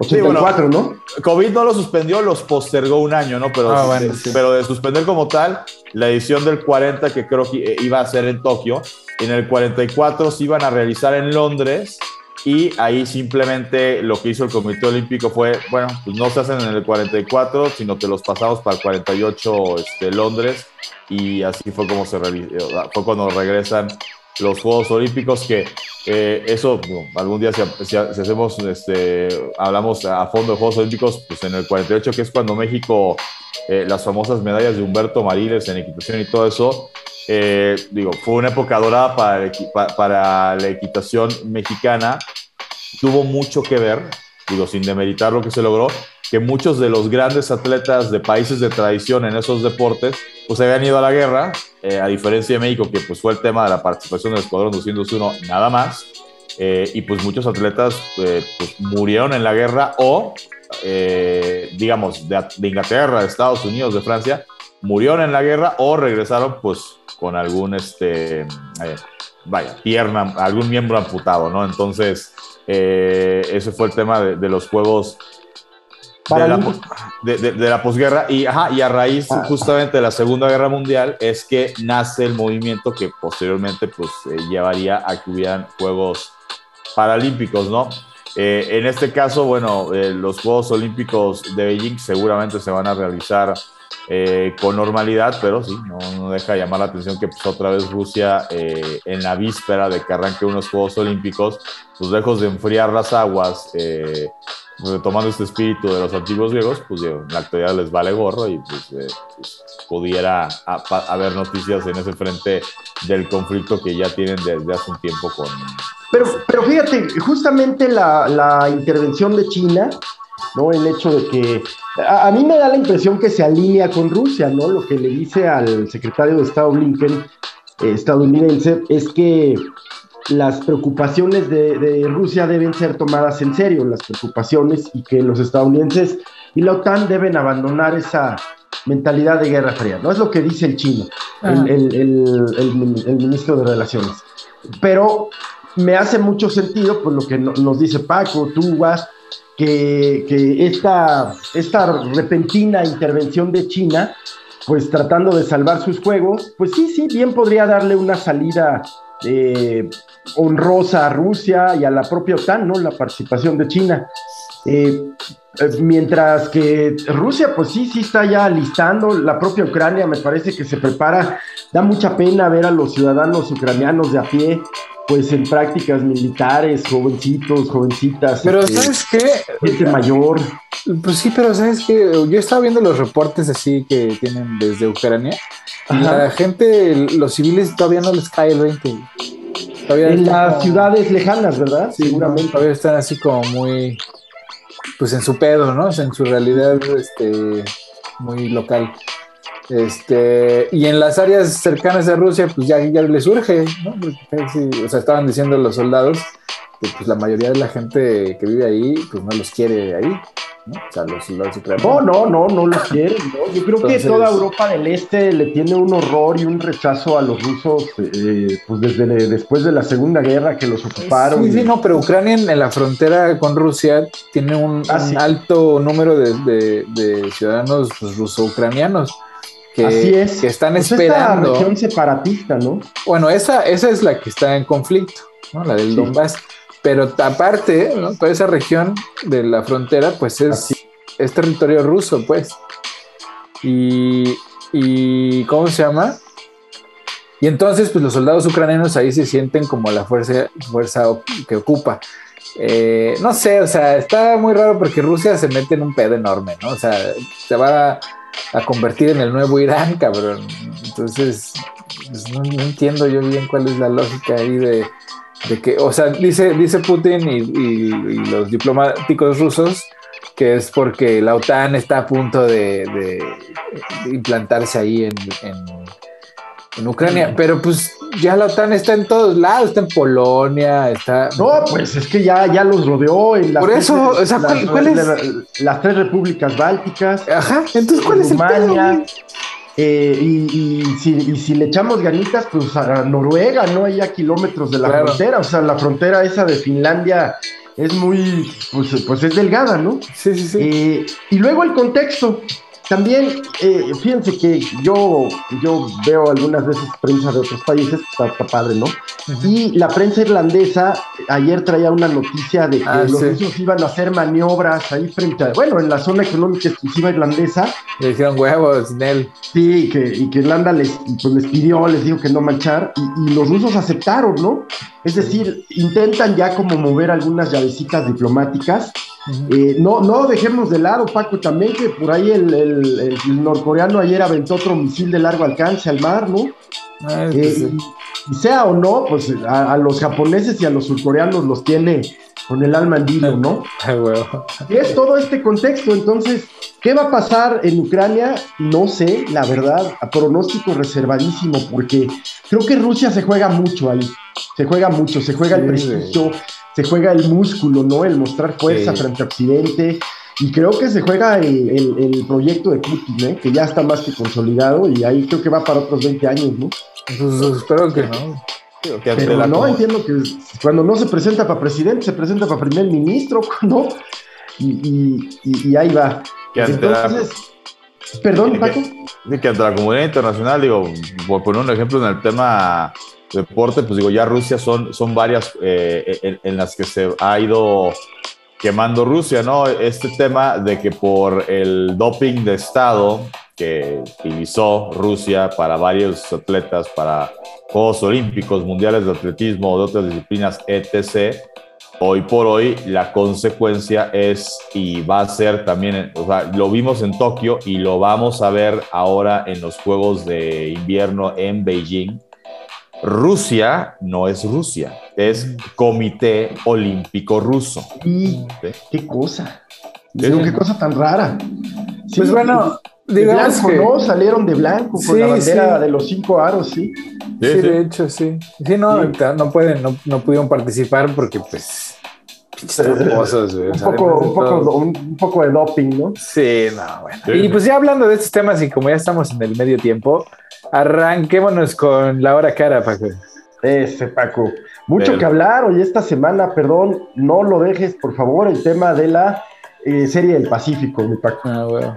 Sí, bueno. 84, ¿no? COVID no lo suspendió, los postergó un año, ¿no? Pero, Ah, bueno, de, sí. pero de suspender como tal, la edición del 40 que creo que eh, iba a ser en Tokio, en el 44 se iban a realizar en Londres y ahí simplemente lo que hizo el Comité Olímpico fue, bueno, pues no se hacen en el 44, sino que los pasamos para el 48 este, Londres y así fue como se eh, fue cuando regresan los Juegos Olímpicos que eh, eso algún día si, si- hacemos este hablamos a fondo de Juegos Olímpicos pues en el 48 que es cuando México eh, las famosas medallas de Humberto Mariles en equitación y todo eso eh, digo fue una época dorada para, para la equitación mexicana. Tuvo mucho que ver digo sin demeritar lo que se logró que muchos de los grandes atletas de países de tradición en esos deportes pues habían ido a la guerra, eh, a diferencia de México, que pues fue el tema de la participación del Escuadrón 201 nada más, eh, y pues muchos atletas eh, pues, murieron en la guerra o, eh, digamos, de, de Inglaterra, de Estados Unidos, de Francia, murieron en la guerra o regresaron pues con algún, este, eh, vaya, pierna, algún miembro amputado, ¿no? Entonces, eh, ese fue el tema de, de los Juegos de la, Paralímpicos. de, de- de la posguerra y, ajá, y a raíz Ah. justamente de la Segunda Guerra Mundial es que nace el movimiento que posteriormente pues eh, llevaría a que hubieran Juegos Paralímpicos, ¿no? Eh, en este caso, bueno, eh, los Juegos Olímpicos de Beijing seguramente se van a realizar eh, con normalidad, pero sí, no, no deja de llamar la atención que pues, otra vez Rusia eh, en la víspera de que arranque unos Juegos Olímpicos, pues lejos de enfriar las aguas, eh, este espíritu de los antiguos griegos, pues en la actualidad les vale gorro y pues, eh, pues pudiera haber noticias en ese frente del conflicto que ya tienen desde hace un tiempo con... Pero, pero fíjate, justamente la, la intervención de China, ¿no? El hecho de que a, mí me da la impresión que se alinea con Rusia, ¿no? Lo que le dice al secretario de Estado Blinken, eh, estadounidense, es que las preocupaciones de, Rusia deben ser tomadas en serio, las preocupaciones, y que los estadounidenses y la OTAN deben abandonar esa mentalidad de guerra fría. No es lo que dice el chino, el, ministro de Relaciones. Pero me hace mucho sentido, por lo que nos dice Paco, tú, vas, que, que esta, esta repentina intervención de China, pues tratando de salvar sus juegos, pues sí, sí, bien podría darle una salida eh, honrosa a Rusia y a la propia OTAN, ¿no? La participación de China. Eh, eh, mientras que Rusia, pues sí, sí está ya listando, la propia Ucrania me parece que se prepara, da mucha pena ver a los ciudadanos ucranianos de a pie, pues en prácticas militares, jovencitos, jovencitas. Pero este, ¿sabes qué? Gente mayor. Pues sí, pero ¿sabes qué? Yo estaba viendo los reportes así que tienen desde Ucrania. Y la gente, los civiles todavía no les cae el 20 en las ciudades lejanas, ¿verdad? Seguramente. Todavía están así como muy, pues en su pedo, ¿no? en su realidad este, muy local. Este, y en las áreas cercanas a Rusia, pues ya, ya les surge, ¿no? o sea, estaban diciendo los soldados que pues la mayoría de la gente que vive ahí, pues no los quiere ahí. ¿No? no, no, no, lo quieren. Yo creo que toda Europa del Este le tiene un horror y un rechazo a los rusos, eh, pues desde después de la Segunda Guerra que los ocuparon. Sí, sí, no, pero Ucrania en, la frontera con Rusia tiene un, ah, alto número de, ciudadanos pues, ruso-ucranianos. Que, Así es. que están pues esperando. Esta región separatista, ¿no? Bueno, esa, esa es la que está en conflicto, ¿no? La del Donbass. Pero aparte, ¿no? toda esa región de la frontera, pues es, es territorio ruso, pues. Y, y, ¿cómo se llama? Y entonces, pues los soldados ucranianos ahí se sienten como la fuerza, fuerza que ocupa. Eh, no sé, o sea, está muy raro porque Rusia se mete en un pedo enorme, ¿no? O sea, se va a, convertir en el nuevo Irán, cabrón. Entonces, pues, no, entiendo yo bien cuál es la lógica ahí de, de que, o sea, dice, dice Putin y, los diplomáticos rusos que es porque la OTAN está a punto de, implantarse ahí en, en, Ucrania, mm. pero pues ya la OTAN está en todos lados, está en Polonia, está... No, pues es que ya, ya los rodeó en las, Por eso, o sea, ¿cuál, es? las tres repúblicas bálticas. Ajá, entonces ¿cuál es el pedo, eh, y, si, le echamos ganitas, pues a Noruega, ¿no? Hay a kilómetros de la frontera, o sea, la frontera esa de Finlandia es muy, pues, pues es delgada, ¿no? Sí, sí, sí. Eh, y luego el contexto, también, eh, fíjense que yo, yo veo algunas veces prensa de otros países, está, padre, ¿no? Y la prensa irlandesa ayer traía una noticia de que ah, los rusos iban a hacer maniobras ahí frente a, bueno, en la zona económica exclusiva irlandesa. Le dijeron huevos, Nel. Sí, y que, y que Irlanda les, pues, les pidió, les dijo que no manchar, y, y los rusos aceptaron, ¿no? Es decir, intentan ya como mover algunas llavecitas diplomáticas. Eh, no, no dejemos de lado, Paco, también que por ahí el, norcoreano ayer aventó otro misil de largo alcance al mar, ¿no? Pues eh, y sea o no, pues a, los japoneses y a los surcoreanos los tiene con el alma en vilo, ¿no? Y es todo este contexto, entonces, ¿qué va a pasar en Ucrania? No sé, la verdad, a pronóstico reservadísimo, porque creo que Rusia se juega mucho ahí, se juega mucho, se juega el prestigio, se juega el músculo, ¿no? El mostrar fuerza frente a Occidente. Y creo que se juega el, proyecto de Putin, ¿eh? que ya está más que consolidado y ahí creo que va para otros 20 años, ¿no? Pues, espero que no. Pero no, entiendo que cuando no se presenta para presidente, se presenta para primer ministro, ¿no? Y, y, ahí va. Entonces, perdón, Paco. Que, que ante la comunidad internacional, digo, por poner un ejemplo en el tema deporte, pues digo, ya Rusia son, son varias eh, en, las que se ha ido quemando Rusia, ¿no? Este tema de que por el doping de Estado que utilizó Rusia para varios atletas, para Juegos Olímpicos, Mundiales de Atletismo, de otras disciplinas, etc., hoy por hoy la consecuencia es y va a ser también, o sea, lo vimos en Tokio y lo vamos a ver ahora en los Juegos de Invierno en Beijing. Rusia no es Rusia, es Comité Olímpico Ruso. Y qué cosa. qué cosa tan rara. pues bueno, de blanco, ¿no? Salieron de blanco con la bandera de los cinco aros, sí. Sí, de hecho, sí. Sí, no, no pueden, no, no pudieron participar porque, pues, un, poco, un, poco, un, poco, de doping, ¿no? Sí, no, bueno. Y pues ya hablando de estos temas y como ya estamos en el medio tiempo, arranquémonos con la hora cara, Paco. Ese, Paco. Mucho que hablar hoy esta semana, perdón, no lo dejes, por favor, el tema de la eh, Serie del Pacífico, mi Paco. Ah, bueno.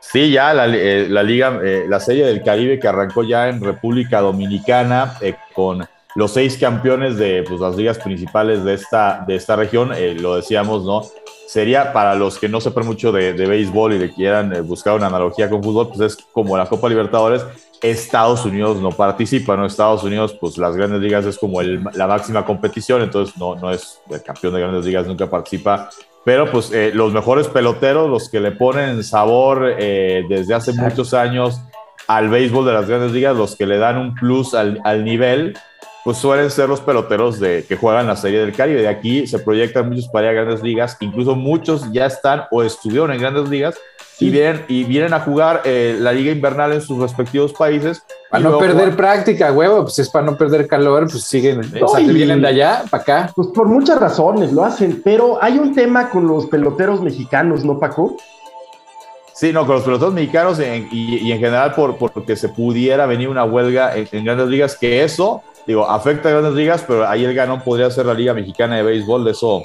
Sí, ya la, eh, la liga, eh, la Serie del Caribe que arrancó ya en República Dominicana con los seis campeones de pues, las ligas principales de esta, de esta región, eh, lo decíamos, ¿no? Sería para los que no sepan mucho de, béisbol y de quieran eh, buscar una analogía con fútbol, pues es como la Copa Libertadores, Estados Unidos no participa, ¿no? Estados Unidos, pues las grandes ligas es como la máxima competición, entonces no, no es el campeón de grandes ligas, nunca participa. Pero pues eh, los mejores peloteros, los que le ponen sabor desde hace muchos años al béisbol de las grandes ligas, los que le dan un plus al, al nivel, pues suelen ser los peloteros de, que juegan la Serie del Caribe. De aquí se proyectan muchos para ir a grandes ligas, incluso muchos ya están o estuvieron en grandes ligas y, vienen, y vienen a jugar eh, la liga invernal en sus respectivos países. Para no perder práctica, huevo, pues es para no perder calor, pues siguen, o sea, que vienen de allá para acá. Pues por muchas razones lo hacen, pero hay un tema con los peloteros mexicanos, ¿no, Paco? Sí, no, con los peloteros mexicanos y, en general por, porque se pudiera venir una huelga en grandes ligas, que eso digo, afecta a grandes ligas, pero ahí el ganón podría ser la Liga Mexicana de Béisbol, de eso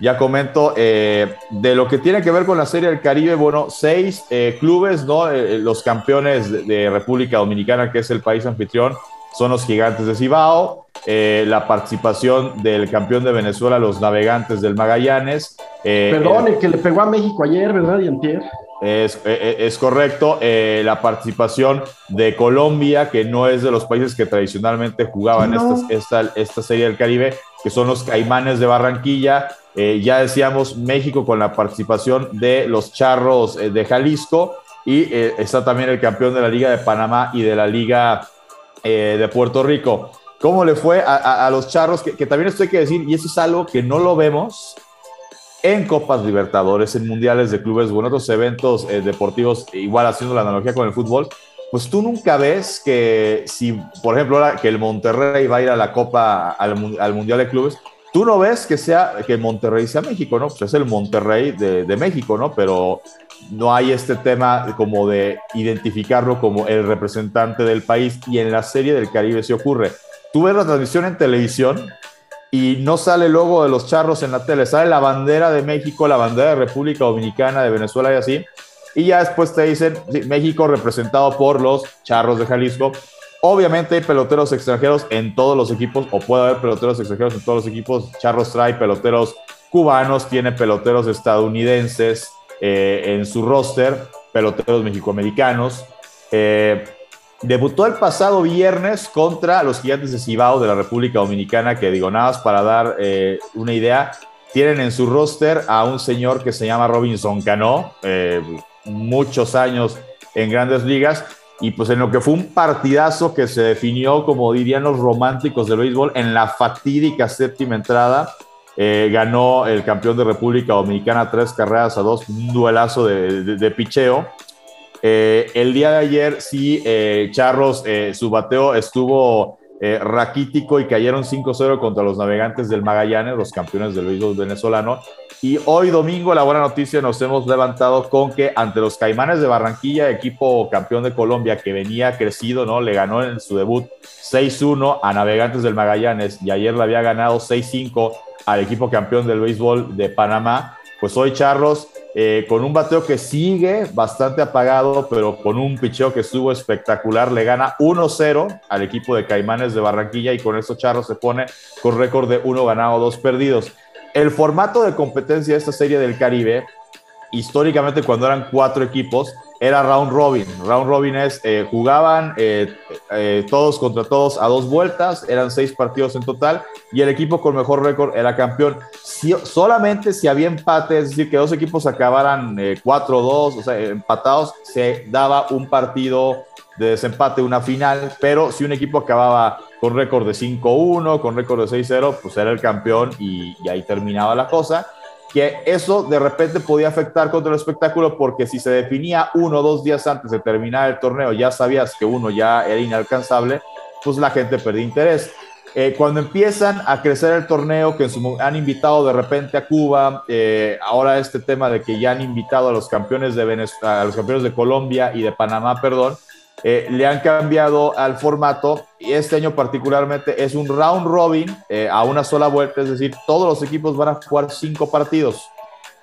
ya comento. Eh, de lo que tiene que ver con la Serie del Caribe, bueno, seis eh, clubes, ¿no? Eh, los campeones de, República Dominicana, que es el país anfitrión, son los gigantes de Cibao. la participación del campeón de Venezuela, los navegantes del Magallanes. Perdón, el que le pegó a México ayer, ¿verdad? Y antier. Es, es, correcto. Eh, la participación de Colombia, que no es de los países que tradicionalmente jugaban esta, esta, serie del Caribe, que son los Caimanes de Barranquilla. Eh, ya decíamos México con la participación de los Charros eh, de Jalisco y está también el campeón de la Liga de Panamá y de la Liga de Puerto Rico. ¿Cómo le fue a, los Charros? Que, que también esto hay que decir, y eso es algo que no lo vemos en Copas Libertadores, en Mundiales de Clubes o en otros eventos eh, deportivos, igual haciendo la analogía con el fútbol, pues tú nunca ves que si, por ejemplo, ahora que el Monterrey va a ir a la Copa, al, Mundial de Clubes, tú no ves que sea que Monterrey sea México, ¿no? Pues es el Monterrey de, de, México, ¿no? Pero no hay este tema como de identificarlo como el representante del país y en la serie del Caribe se ocurre. Tú ves la transmisión en televisión y no sale el logo de los charros en la tele, sale la bandera de México, la bandera de República Dominicana, de Venezuela y así. Y ya después te dicen México representado por los charros de Jalisco. Obviamente hay peloteros extranjeros en todos los equipos, o puede haber peloteros extranjeros en todos los equipos. Charros trae peloteros cubanos, tiene peloteros estadounidenses eh, en su roster, peloteros mexicoamericanos. Eh, Debutó el pasado viernes contra los Gigantes de Cibao de la República Dominicana, que digo nada más para dar eh, una idea, tienen en su roster a un señor que se llama Robinson Cano, muchos años en grandes ligas, y pues en lo que fue un partidazo que se definió, como dirían los románticos del béisbol, en la fatídica séptima entrada, eh, ganó el campeón de República Dominicana tres carreras a dos, un duelazo de, de picheo. Eh, el día de ayer sí, eh, Charros, eh, su bateo estuvo raquítico y cayeron 5-0 contra los navegantes del Magallanes, los campeones del béisbol venezolano. Y hoy domingo la buena noticia nos hemos levantado con que ante los Caimanes de Barranquilla, equipo campeón de Colombia que venía crecido, ¿no? Le ganó en su debut 6-1 a Navegantes del Magallanes y ayer le había ganado 6-5 al equipo campeón del béisbol de Panamá. Pues hoy Charros eh, con un bateo que sigue bastante apagado, pero con un picheo que estuvo espectacular, le gana 1-0 al equipo de Caimanes de Barranquilla y con eso Charro se pone con récord de uno ganado, dos perdidos. El formato de competencia de esta serie del Caribe, históricamente cuando eran cuatro equipos, era round robin. Round robin es, eh, jugaban eh, eh, todos contra todos a dos vueltas, eran seis partidos en total y el equipo con mejor récord era campeón. solamente si había empate, es decir, que dos equipos acabaran 4-2, o sea, empatados, se daba un partido de desempate, una final, pero si un equipo acababa con récord de 5-1, con récord de 6-0, pues era el campeón y, y ahí terminaba la cosa que eso de repente podía afectar contra el espectáculo porque si se definía uno o dos días antes de terminar el torneo, ya sabías que uno ya era inalcanzable, pues la gente perdía interés. Eh, cuando empiezan a crecer el torneo, que han invitado de repente a Cuba, eh, ahora este tema de que ya han invitado a los campeones de Venezuela, a los campeones de Colombia y de Panamá, perdón, eh, le han cambiado al formato y este año particularmente es un round robin eh, a una sola vuelta, es decir, todos los equipos van a jugar cinco partidos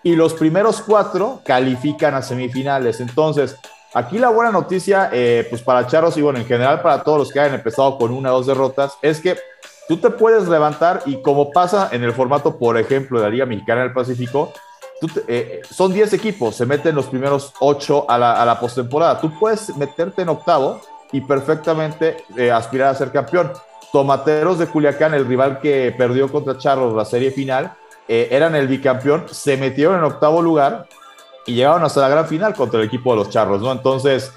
y los primeros cuatro califican a semifinales. Entonces, aquí la buena noticia, eh, pues para Charros y bueno, en general para todos los que hayan empezado con una o dos derrotas, es que tú te puedes levantar y como pasa en el formato, por ejemplo, de la Liga Mexicana del Pacífico, eh, son 10 equipos, se meten los primeros 8 a la, a la postemporada. Tú puedes meterte en octavo y perfectamente eh, aspirar a ser campeón. Tomateros de Culiacán, el rival que perdió contra Charros la serie final, eh, eran el bicampeón, se metieron en octavo lugar y llegaron hasta la gran final contra el equipo de los Charros, ¿no? Entonces,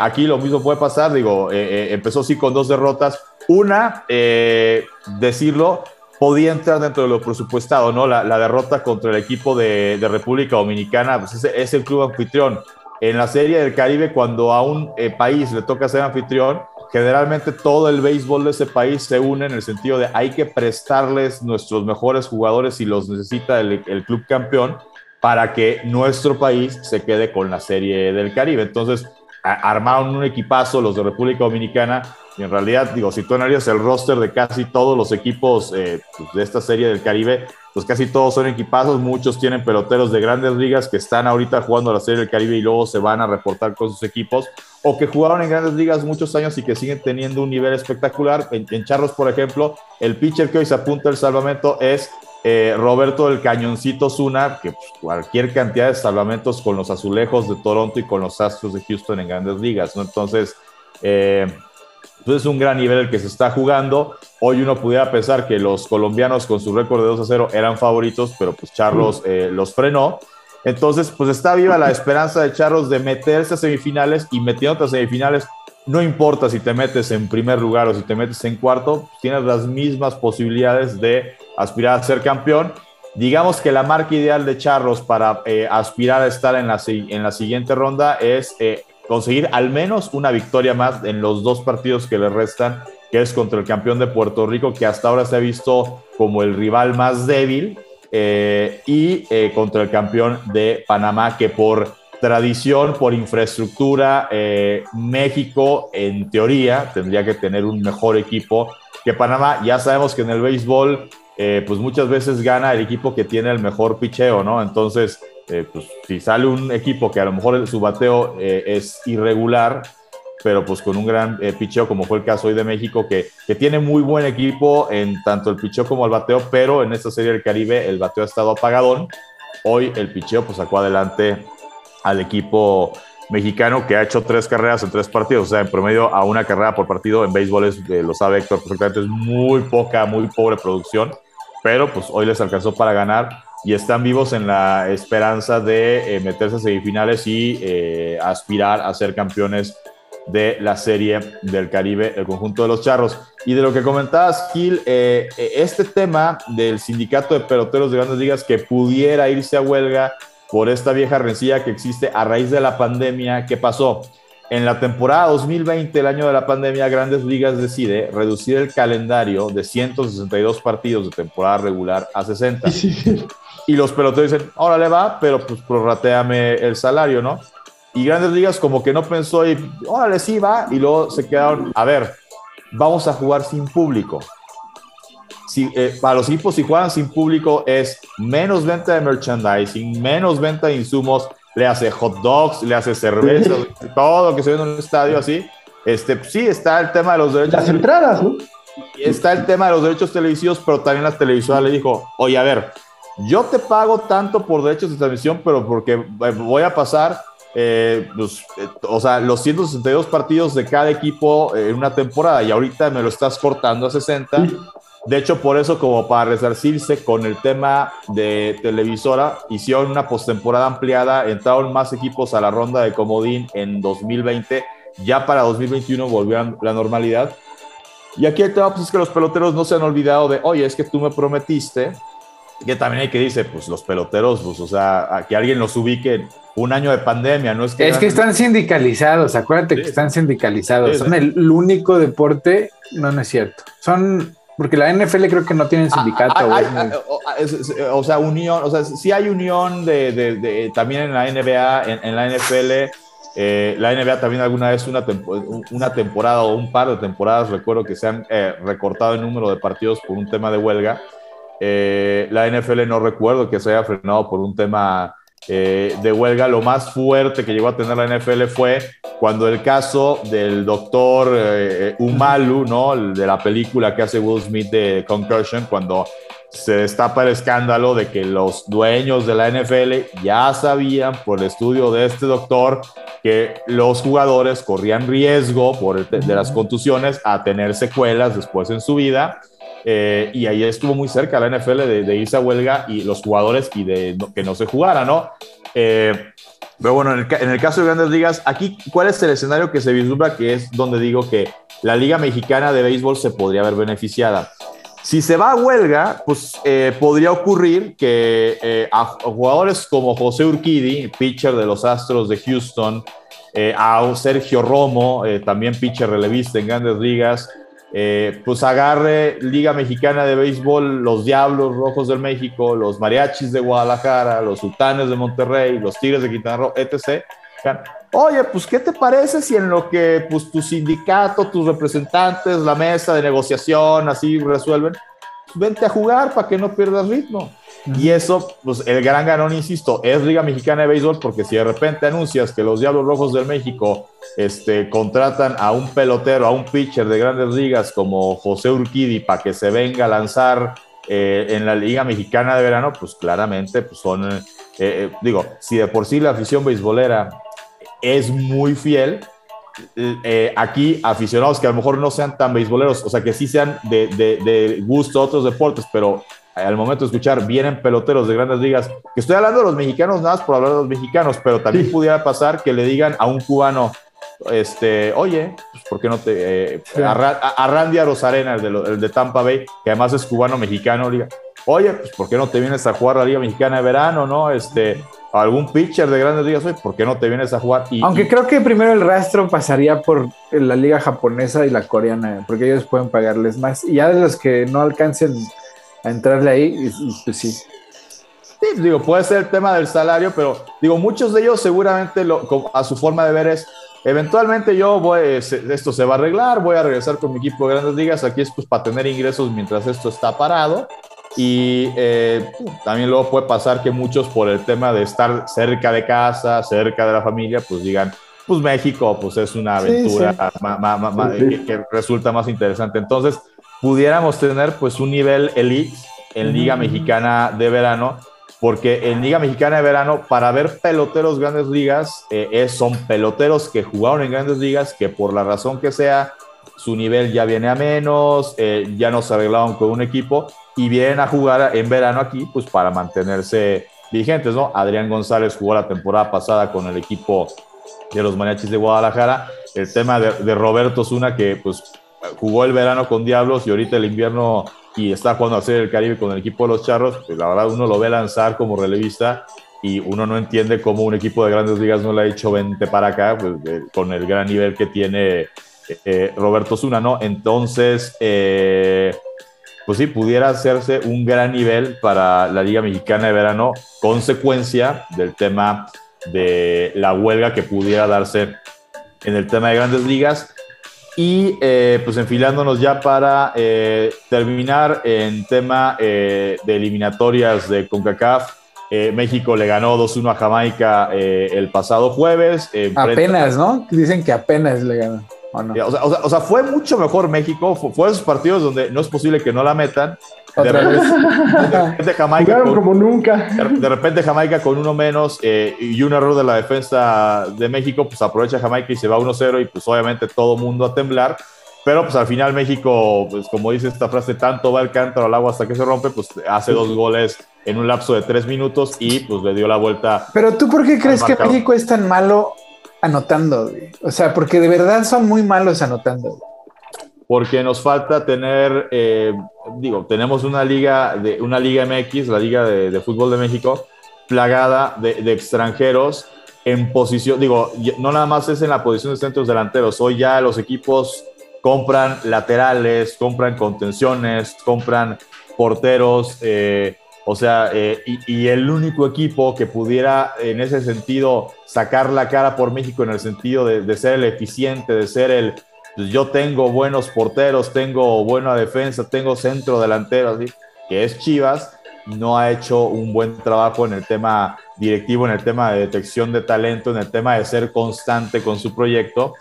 aquí lo mismo puede pasar, digo, empezó sí con dos derrotas. Una, decirlo, podía entrar dentro de lo presupuestado, ¿no? La, derrota contra el equipo de, República Dominicana, pues es, el club anfitrión. En la Serie del Caribe, cuando a un eh, país le toca ser anfitrión, generalmente todo el béisbol de ese país se une en el sentido de hay que prestarles nuestros mejores jugadores si los necesita el, el club campeón para que nuestro país se quede con la Serie del Caribe. Entonces, armaron un equipazo los de República Dominicana y en realidad, digo, si tú analizas el roster de casi todos los equipos eh, pues, de esta serie del Caribe, pues casi todos son equipazos, muchos tienen peloteros de grandes ligas que están ahorita jugando la serie del Caribe y luego se van a reportar con sus equipos, o que jugaron en grandes ligas muchos años y que siguen teniendo un nivel espectacular. En, Charros, por ejemplo, el pitcher que hoy se apunta el salvamento es eh, Roberto del Cañoncito Zuna, que pues, cualquier cantidad de salvamentos con los azulejos de Toronto y con los Astros de Houston en grandes ligas, ¿no? Entonces, eh, entonces es un gran nivel el que se está jugando. Hoy uno pudiera pensar que los colombianos con su récord de 2 a 0 eran favoritos, pero pues Charlos eh, los frenó. Entonces, pues está viva la esperanza de Charlos de meterse a semifinales y metiendo a semifinales. No importa si te metes en primer lugar o si te metes en cuarto, tienes las mismas posibilidades de aspirar a ser campeón. Digamos que la marca ideal de Charros para eh, aspirar a estar en la, en la siguiente ronda es eh, conseguir al menos una victoria más en los dos partidos que le restan, que es contra el campeón de Puerto Rico, que hasta ahora se ha visto como el rival más débil, eh, y contra el campeón de Panamá, que por tradición, por infraestructura, eh, México en teoría tendría que tener un mejor equipo que Panamá. Ya sabemos que en el béisbol, pues muchas veces gana el equipo que tiene el mejor picheo, ¿no? Entonces, eh, pues si sale un equipo que a lo mejor su bateo eh, es irregular, pero pues con un gran eh, picheo, como fue el caso hoy de México, que, que, tiene muy buen equipo en tanto el picheo como el bateo, pero en esta serie del Caribe el bateo ha estado apagadón. Hoy el picheo pues sacó adelante al equipo mexicano que ha hecho tres carreras en tres partidos, o sea, en promedio a una carrera por partido en béisbol, es, lo sabe Héctor perfectamente, es muy poca, muy pobre producción, pero pues hoy les alcanzó para ganar y están vivos en la esperanza de eh, meterse a semifinales y eh, aspirar a ser campeones de la serie del Caribe, el conjunto de los charros. Y de lo que comentabas, Gil, eh, este tema del sindicato de peloteros de grandes ligas que pudiera irse a huelga por esta vieja rencilla que existe a raíz de la pandemia, ¿qué pasó? En la temporada 2020, el año de la pandemia, Grandes Ligas decide reducir el calendario de 162 partidos de temporada regular a 60. Y los peloteros dicen, órale va, pero pues prorrateame el salario, ¿no? Y Grandes Ligas como que no pensó y, órale, sí va, y luego se quedaron, a ver, vamos a jugar sin público. Si, eh, para los equipos si juegan sin público es menos venta de merchandising, menos venta de insumos, le hace hot dogs, le hace cerveza, todo lo que se ve en un estadio así. Este, sí, está el tema de los derechos. Las entradas, ¿no? Está el tema de los derechos televisivos, pero también las televisoras le dijo, oye, a ver, yo te pago tanto por derechos de transmisión, pero porque voy a pasar eh, pues, eh, o sea, los 162 partidos de cada equipo en una temporada y ahorita me lo estás cortando a 60. De hecho, por eso, como para resarcirse con el tema de televisora, hicieron una postemporada ampliada, entraron más equipos a la ronda de comodín en 2020, ya para 2021 volvieron la normalidad. Y aquí el tema pues, es que los peloteros no se han olvidado de, oye, es que tú me prometiste, que también hay que dice, pues los peloteros, pues, o sea, que alguien los ubique un año de pandemia, no es que... Es que están sindicalizados, acuérdate que están sindicalizados, son el único deporte, no, no es cierto, son porque la NFL creo que no tiene ah, sindicato. Ah, ah, o sea, unión, o sea, sí hay unión de, también en la NBA, en, la NFL. Eh, la NBA también alguna vez una, una temporada o un par de temporadas, recuerdo que se han eh, recortado el número de partidos por un tema de huelga. Eh, la NFL no recuerdo que se haya frenado por un tema eh, de huelga, lo más fuerte que llegó a tener la NFL fue cuando el caso del doctor eh, Umalu, ¿no? De la película que hace Will Smith de Concussion, cuando se destapa el escándalo de que los dueños de la NFL ya sabían por el estudio de este doctor que los jugadores corrían riesgo por de las contusiones a tener secuelas después en su vida eh, y ahí estuvo muy cerca la NFL de, irse a huelga y los jugadores y de que no se jugara, ¿no? Eh, pero bueno, en el, caso de grandes ligas, aquí, ¿cuál es el escenario que se vislumbra? Que es donde digo que la Liga Mexicana de Béisbol se podría ver beneficiada. Si se va a huelga, pues eh, podría ocurrir que a, jugadores como José Urquidi, pitcher de los Astros de Houston, a Sergio Romo, también pitcher relevista en grandes ligas, eh, pues agarre Liga Mexicana de Béisbol, los Diablos Rojos del México, los Mariachis de Guadalajara, los Sultanes de Monterrey, los Tigres de Quintana Roo, etc. Oye, pues, ¿qué te parece si en lo que pues, tu sindicato, tus representantes, la mesa de negociación, así resuelven? Vente a jugar para que no pierdas ritmo. Y eso, pues el gran ganón, insisto, es Liga Mexicana de Béisbol, porque si de repente anuncias que los Diablos Rojos del México este, contratan a un pelotero, a un pitcher de grandes ligas como José Urquidi para que se venga a lanzar eh, en la Liga Mexicana de Verano, pues claramente pues son, eh, eh, digo, si de por sí la afición beisbolera es muy fiel, aquí aficionados que a lo mejor no sean tan beisboleros, o sea, que sí sean de, de, de gusto a otros deportes, pero al momento de escuchar, vienen peloteros de grandes ligas, que estoy hablando de los mexicanos nada más por hablar de los mexicanos, pero también pudiera pasar que le digan a un cubano, este, oye, pues, ¿por qué no te... Eh, a, Randy Arozarena, el de, el de Tampa Bay, que además es cubano-mexicano, diga, oye, pues ¿por qué no te vienes a jugar la Liga Mexicana de Verano, no? Este, algún pitcher de grandes ligas, oye, ¿por qué no te vienes a jugar? Aunque creo que primero el rastro pasaría por la liga japonesa y la coreana, porque ellos pueden pagarles más. Y ya de los que no alcancen a entrarle ahí, pues sí. Sí, digo, puede ser el tema del salario, pero digo, muchos de ellos seguramente lo, a su forma de ver es, eventualmente yo voy, esto se va a arreglar, voy a regresar con mi equipo de grandes ligas, aquí es pues para tener ingresos mientras esto está parado. Y eh, también luego puede pasar que muchos por el tema de estar cerca de casa, cerca de la familia, pues digan, pues México pues es una aventura que, resulta más interesante. Entonces, pudiéramos tener pues un nivel elite en Liga Mexicana de verano, porque en Liga Mexicana de verano, para ver peloteros grandes ligas, eh, son peloteros que jugaron en grandes ligas, que por la razón que sea, su nivel ya viene a menos, eh, ya no se arreglaron con un equipo y vienen a jugar en verano aquí, pues para mantenerse vigentes, ¿no? Adrián González jugó la temporada pasada con el equipo de los Mariachis de Guadalajara. El tema de, de Roberto Zuna, que pues jugó el verano con Diablos y ahorita el invierno y está jugando a hacer el Caribe con el equipo de los Charros, pues la verdad uno lo ve lanzar como relevista y uno no entiende cómo un equipo de grandes ligas no le ha dicho vente para acá, pues, con el gran nivel que tiene eh, Roberto Zuna, ¿no? Entonces, eh, pues sí, pudiera hacerse un gran nivel para la Liga Mexicana de Verano, consecuencia del tema de la huelga que pudiera darse en el tema de grandes ligas. Y eh, pues enfilándonos ya para eh, terminar en tema eh, de eliminatorias de CONCACAF, México le ganó 2-1 a Jamaica el pasado jueves. apenas, ¿no? Dicen que apenas le ganó. ¿o, sea, o, sea, fue mucho mejor México, fue, fue esos partidos donde no es posible que no la metan, Otra vez. De repente Jamaica. Con, como nunca. De repente Jamaica con uno menos eh, y un error de la defensa de México, pues aprovecha Jamaica y se va 1-0 y pues obviamente todo mundo a temblar. Pero pues al final México, pues como dice esta frase, tanto va el cántaro al agua hasta que se rompe, pues hace dos goles en un lapso de tres minutos y pues le dio la vuelta. Pero tú, ¿por qué crees que México es tan malo anotando? O sea, porque de verdad son muy malos anotando. Porque nos falta tener, eh, digo, tenemos una liga, de, una liga MX, la Liga de, Fútbol de México, plagada de, de extranjeros en posición, digo, no nada más es en la posición de centros delanteros, hoy ya los equipos compran laterales, compran contenciones, compran porteros, eh, o sea, eh, y, el único equipo que pudiera en ese sentido sacar la cara por México en el sentido de, ser el eficiente, de ser el, yo tengo buenos porteros, tengo buena defensa, tengo centro delantero, que es Chivas, no ha hecho un buen trabajo en el tema directivo, en el tema de detección de talento, en el tema de ser constante con su proyecto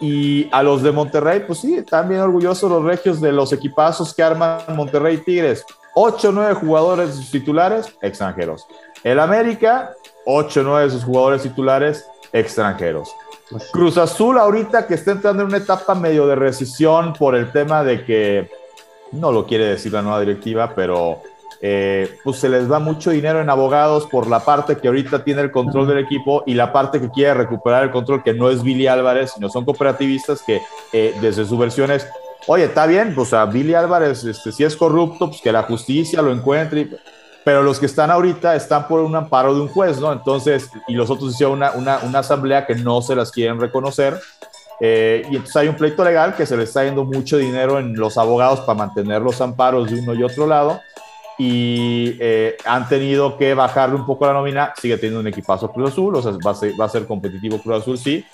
y a los de Monterrey, pues sí, también orgullosos los regios de los equipazos que arman Monterrey Tigres. 8 o 9 jugadores titulares extranjeros. El América, 8 o 9 de sus jugadores titulares extranjeros. Cruz Azul ahorita que está entrando en una etapa medio de recesión por el tema de que, no lo quiere decir la nueva directiva, pero eh, pues se les va mucho dinero en abogados por la parte que ahorita tiene el control del equipo y la parte que quiere recuperar el control, que no es Billy Álvarez, sino son cooperativistas que eh, desde sus versiones, oye, está bien, pues a Billy Álvarez, este, si es corrupto, pues que la justicia lo encuentre, pero los que están ahorita están por un amparo de un juez, ¿no? Entonces, y los otros hicieron una, una, una asamblea que no se las quieren reconocer. Eh, y entonces hay un pleito legal que se le está yendo mucho dinero en los abogados para mantener los amparos de uno y otro lado y eh, han tenido que bajarle un poco la nómina. Sigue teniendo un equipazo Cruz Azul, o sea, va a ser, va a ser competitivo Cruz Azul, sí.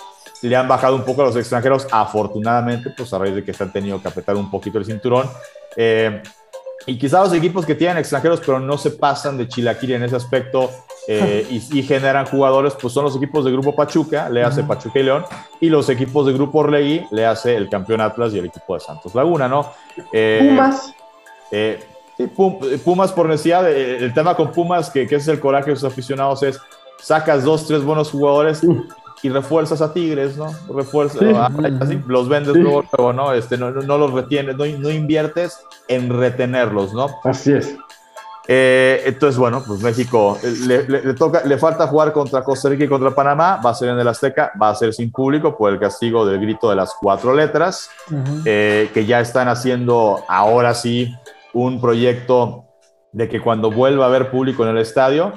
Le han bajado un poco a los extranjeros, afortunadamente, pues a raíz de que se han tenido que apretar un poquito el cinturón. Eh, y quizás los equipos que tienen extranjeros, pero no se pasan de chilaquiri en ese aspecto eh, y, generan jugadores, pues son los equipos de Grupo Pachuca, le hace Pachuca y León, y los equipos de Grupo Orlegui, le hace el campeón Atlas y el equipo de Santos Laguna, ¿no? Pumas. Sí, Pumas por necesidad, el tema con Pumas, que, que, es el coraje de sus aficionados, es sacas dos, tres buenos jugadores y refuerzas a Tigres, ¿no? Refuerzas, ah, los vendes luego, ¿no? Este, no, no, los retienes, no, no, inviertes en retenerlos, ¿no? Así es. Eh, entonces, bueno, pues México le, le, toca, le falta jugar contra Costa Rica y contra Panamá, va a ser en el Azteca, va a ser sin público por el castigo del grito de las cuatro letras, eh, que ya están haciendo ahora sí un proyecto de que cuando vuelva a haber público en el estadio,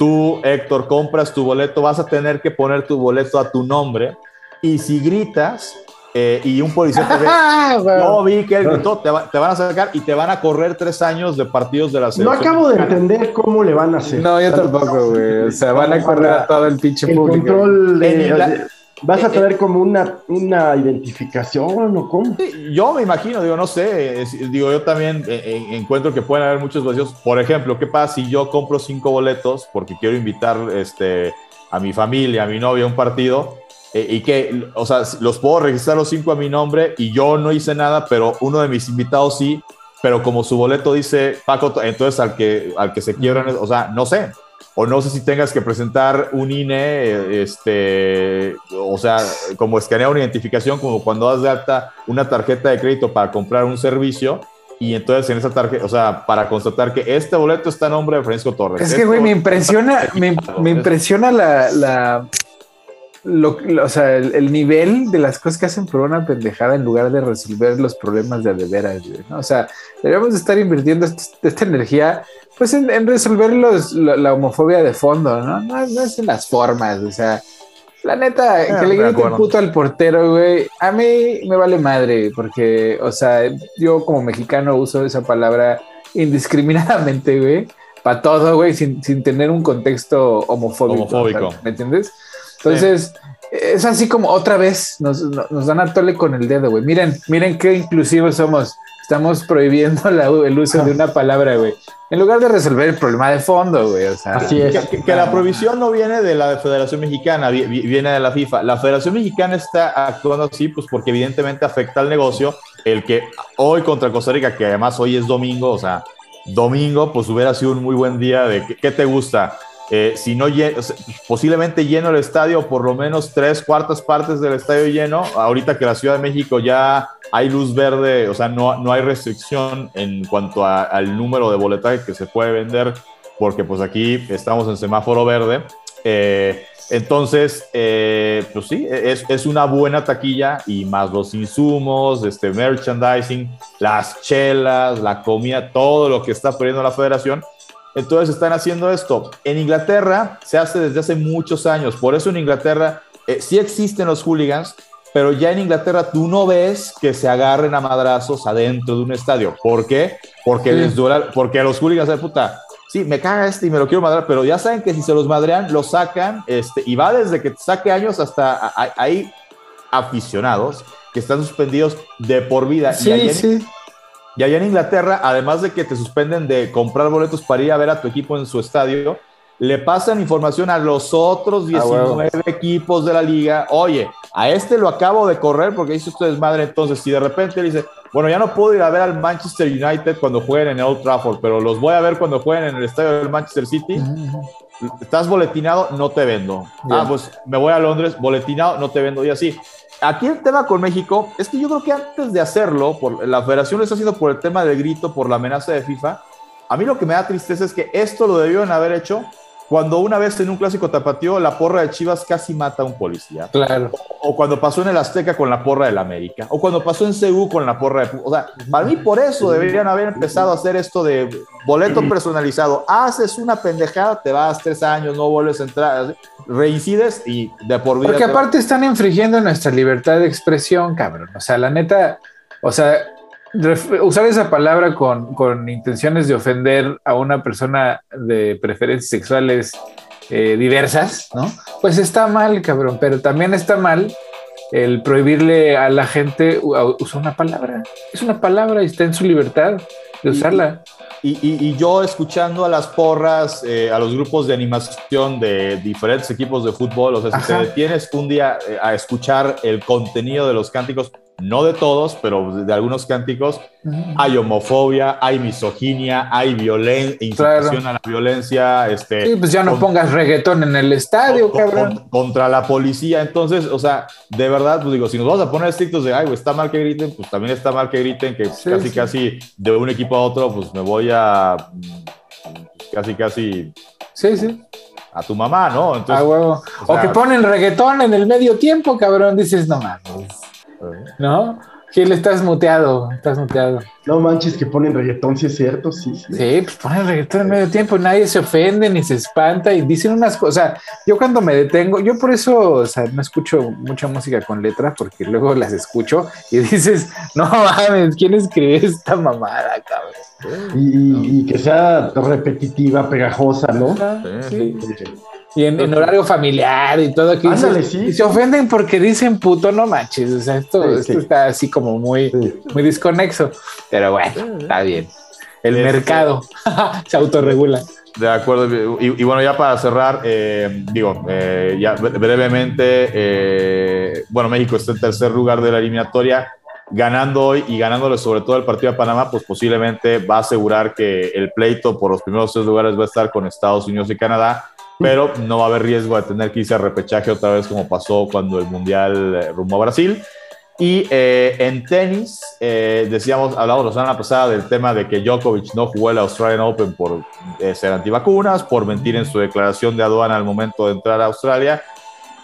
tú, Héctor, compras tu boleto, vas a tener que poner tu boleto a tu nombre y si gritas eh, y un policía te ve, no vi que él gritó, te, van a sacar y te van a correr tres años de partidos de la selección. No acabo de entender cómo le van a hacer. No, yo tampoco, güey. O sea, van a correr a todo el pinche público. Control de, ¿Vas a eh, tener como una, una identificación o cómo? Yo me imagino, digo, no sé, digo, yo también eh, encuentro que pueden haber muchos vacíos. Por ejemplo, ¿qué pasa si yo compro cinco boletos porque quiero invitar este, a mi familia, a mi novia a un partido? Eh, y que, o sea, los puedo registrar los cinco a mi nombre y yo no hice nada, pero uno de mis invitados sí, pero como su boleto dice Paco, entonces al que, al que se quiebran, o sea, no sé, o no sé si tengas que presentar un INE, este, o sea, como escanear una identificación, como cuando das de alta una tarjeta de crédito para comprar un servicio, y entonces en esa tarjeta, o sea, para constatar que este boleto está a nombre de Francisco Torres. Es que, güey, me impresiona, me, impresiona la, la lo, o sea, el, nivel de las cosas que hacen por una pendejada en lugar de resolver los problemas de de ¿no? O sea, deberíamos estar invirtiendo esta energía pues en, resolver los, la, homofobia de fondo, ¿no? ¿no? es en las formas, o sea, la neta, ah, que le grite el puto al portero, güey, a mí me vale madre, porque, o sea, yo como mexicano uso esa palabra indiscriminadamente, güey, para todo, güey, sin, sin, tener un contexto homofóbico. Homofóbico. ¿Me entiendes? Entonces, es así como otra vez nos, nos dan a tole con el dedo, güey. Miren, miren qué inclusivos somos Estamos prohibiendo el uso de una palabra, güey. En lugar de resolver el problema de fondo, güey. O sea, Así es. Que, que la prohibición no viene de la Federación Mexicana, vi- vi- viene de la FIFA. La Federación Mexicana está actuando así, pues porque evidentemente afecta al negocio. El que hoy contra Costa Rica, que además hoy es domingo, o sea, domingo, pues hubiera sido un muy buen día de qué te gusta. Eh, si no o posiblemente lleno el estadio, por lo menos tres cuartas partes del estadio lleno. Ahorita que la Ciudad de México ya hay luz verde, o sea, no, no hay restricción en cuanto a- al número de boletaje que se puede vender, porque pues aquí estamos en semáforo verde. Eh, entonces, eh, pues sí, es, es una buena taquilla y más los insumos, este merchandising, las chelas, la comida, todo lo que está poniendo la federación. Entonces están haciendo esto. En Inglaterra se hace desde hace muchos años. Por eso en Inglaterra eh, sí existen los hooligans, pero ya en Inglaterra tú no ves que se agarren a madrazos adentro de un estadio. ¿Por qué? Porque Sí. les dura, porque a los hooligans de puta. Sí, me caga este y me lo quiero madrar, pero ya saben que si se los madrean, lo sacan, este, y va desde que saque años hasta hay aficionados que están suspendidos de por vida. y sí, en- sí. Y allá en Inglaterra, además de que te suspenden de comprar boletos para ir a ver a tu equipo en su estadio, le pasan información a los otros Ah, huevo. 19 equipos de la liga. Oye, a este lo acabo de correr porque hizo ustedes madre. Entonces, si de repente le dice, bueno, ya no puedo ir a ver al Manchester United cuando jueguen en Old Trafford, pero los voy a ver cuando jueguen en el estadio del Manchester City. Estás boletinado, no te vendo. Ah, pues me voy a Londres, boletinado, no te vendo. Y así. Aquí el tema con México es que yo creo que antes de hacerlo, por, la federación lo está haciendo por el tema del grito, por la amenaza de FIFA. A mí lo que me da tristeza es que esto lo debieron haber hecho cuando una vez en un clásico tapatío la porra de Chivas casi mata a un policía. Claro. O cuando pasó en el Azteca con la porra del América. O cuando pasó en CU con la porra de... O sea, para mí por eso deberían haber empezado a hacer esto de boleto personalizado. Haces una pendejada, te vas tres años, no vuelves a entrar, reincides y de por vida... Porque te- aparte están infringiendo nuestra libertad de expresión, cabrón. O sea, la neta, o sea, usar esa palabra con, con intenciones de ofender a una persona de preferencias sexuales eh, diversas, ¿no? Pues está mal, cabrón, pero también está mal el prohibirle a la gente usar una palabra. Es una palabra y está en su libertad de usarla. Y, y- y yo escuchando a las porras, eh, a los grupos de animación de diferentes equipos de fútbol, o sea, si Ajá. te detienes un día eh, a escuchar el contenido de los cánticos, no de todos, pero de, algunos cánticos, hay homofobia, hay misoginia, hay violencia, incitación a la violencia, este, Sí, pues ya no pongas reggaetón en el estadio, con- cabrón. con- contra la policía. Entonces, o sea, de verdad, pues digo, si nos vamos a poner estrictos de, ay, güey, está mal que griten, pues también está mal que griten, que Sí, casi, sí. casi de un equipo a otro, pues me voy a, casi, casi Sí, sí. a tu mamá, ¿no? Ah, Entonces, huevo. o O, sea- que ponen reggaetón en el medio tiempo, cabrón. Dices, no mames. ¿No? Gil, estás muteado. Estás muteado. No manches que ponen reggaetón, sí es cierto, sí. sí. Sí, pues ponen reggaetón en medio tiempo. Nadie se ofende ni se espanta y dicen unas cosas. O sea, yo cuando me detengo, yo por eso, o sea, no escucho mucha música con letra porque luego las escucho y dices, no mames, ¿quién escribió esta mamada, cabrón? Y, y- y que sea repetitiva, pegajosa, ¿no? Sí. Y en, en horario familiar y todo aquí. Ándale, dices- sí. Y se ofenden porque dicen puto, no manches. O sea, esto, Sí, esto sí. está así como muy, Sí. muy desconexo. Pero bueno, está bien. El Este- mercado se autorregula. De acuerdo. Y, y bueno, ya para cerrar, eh, digo, eh, ya bre- brevemente, eh, bueno, México está en tercer lugar de la eliminatoria, ganando hoy y ganándole sobre todo el partido a Panamá, pues posiblemente va a asegurar que el pleito por los primeros tres lugares va a estar con Estados Unidos y Canadá, pero no va a haber riesgo de tener que irse a repechaje otra vez como pasó cuando el Mundial eh, rumbo a Brasil. Y eh, en tenis, eh, decíamos, hablamos la semana pasada del tema de que Djokovic no jugó el Australian Open por eh, ser antivacunas, por mentir en su declaración de aduana al momento de entrar a Australia.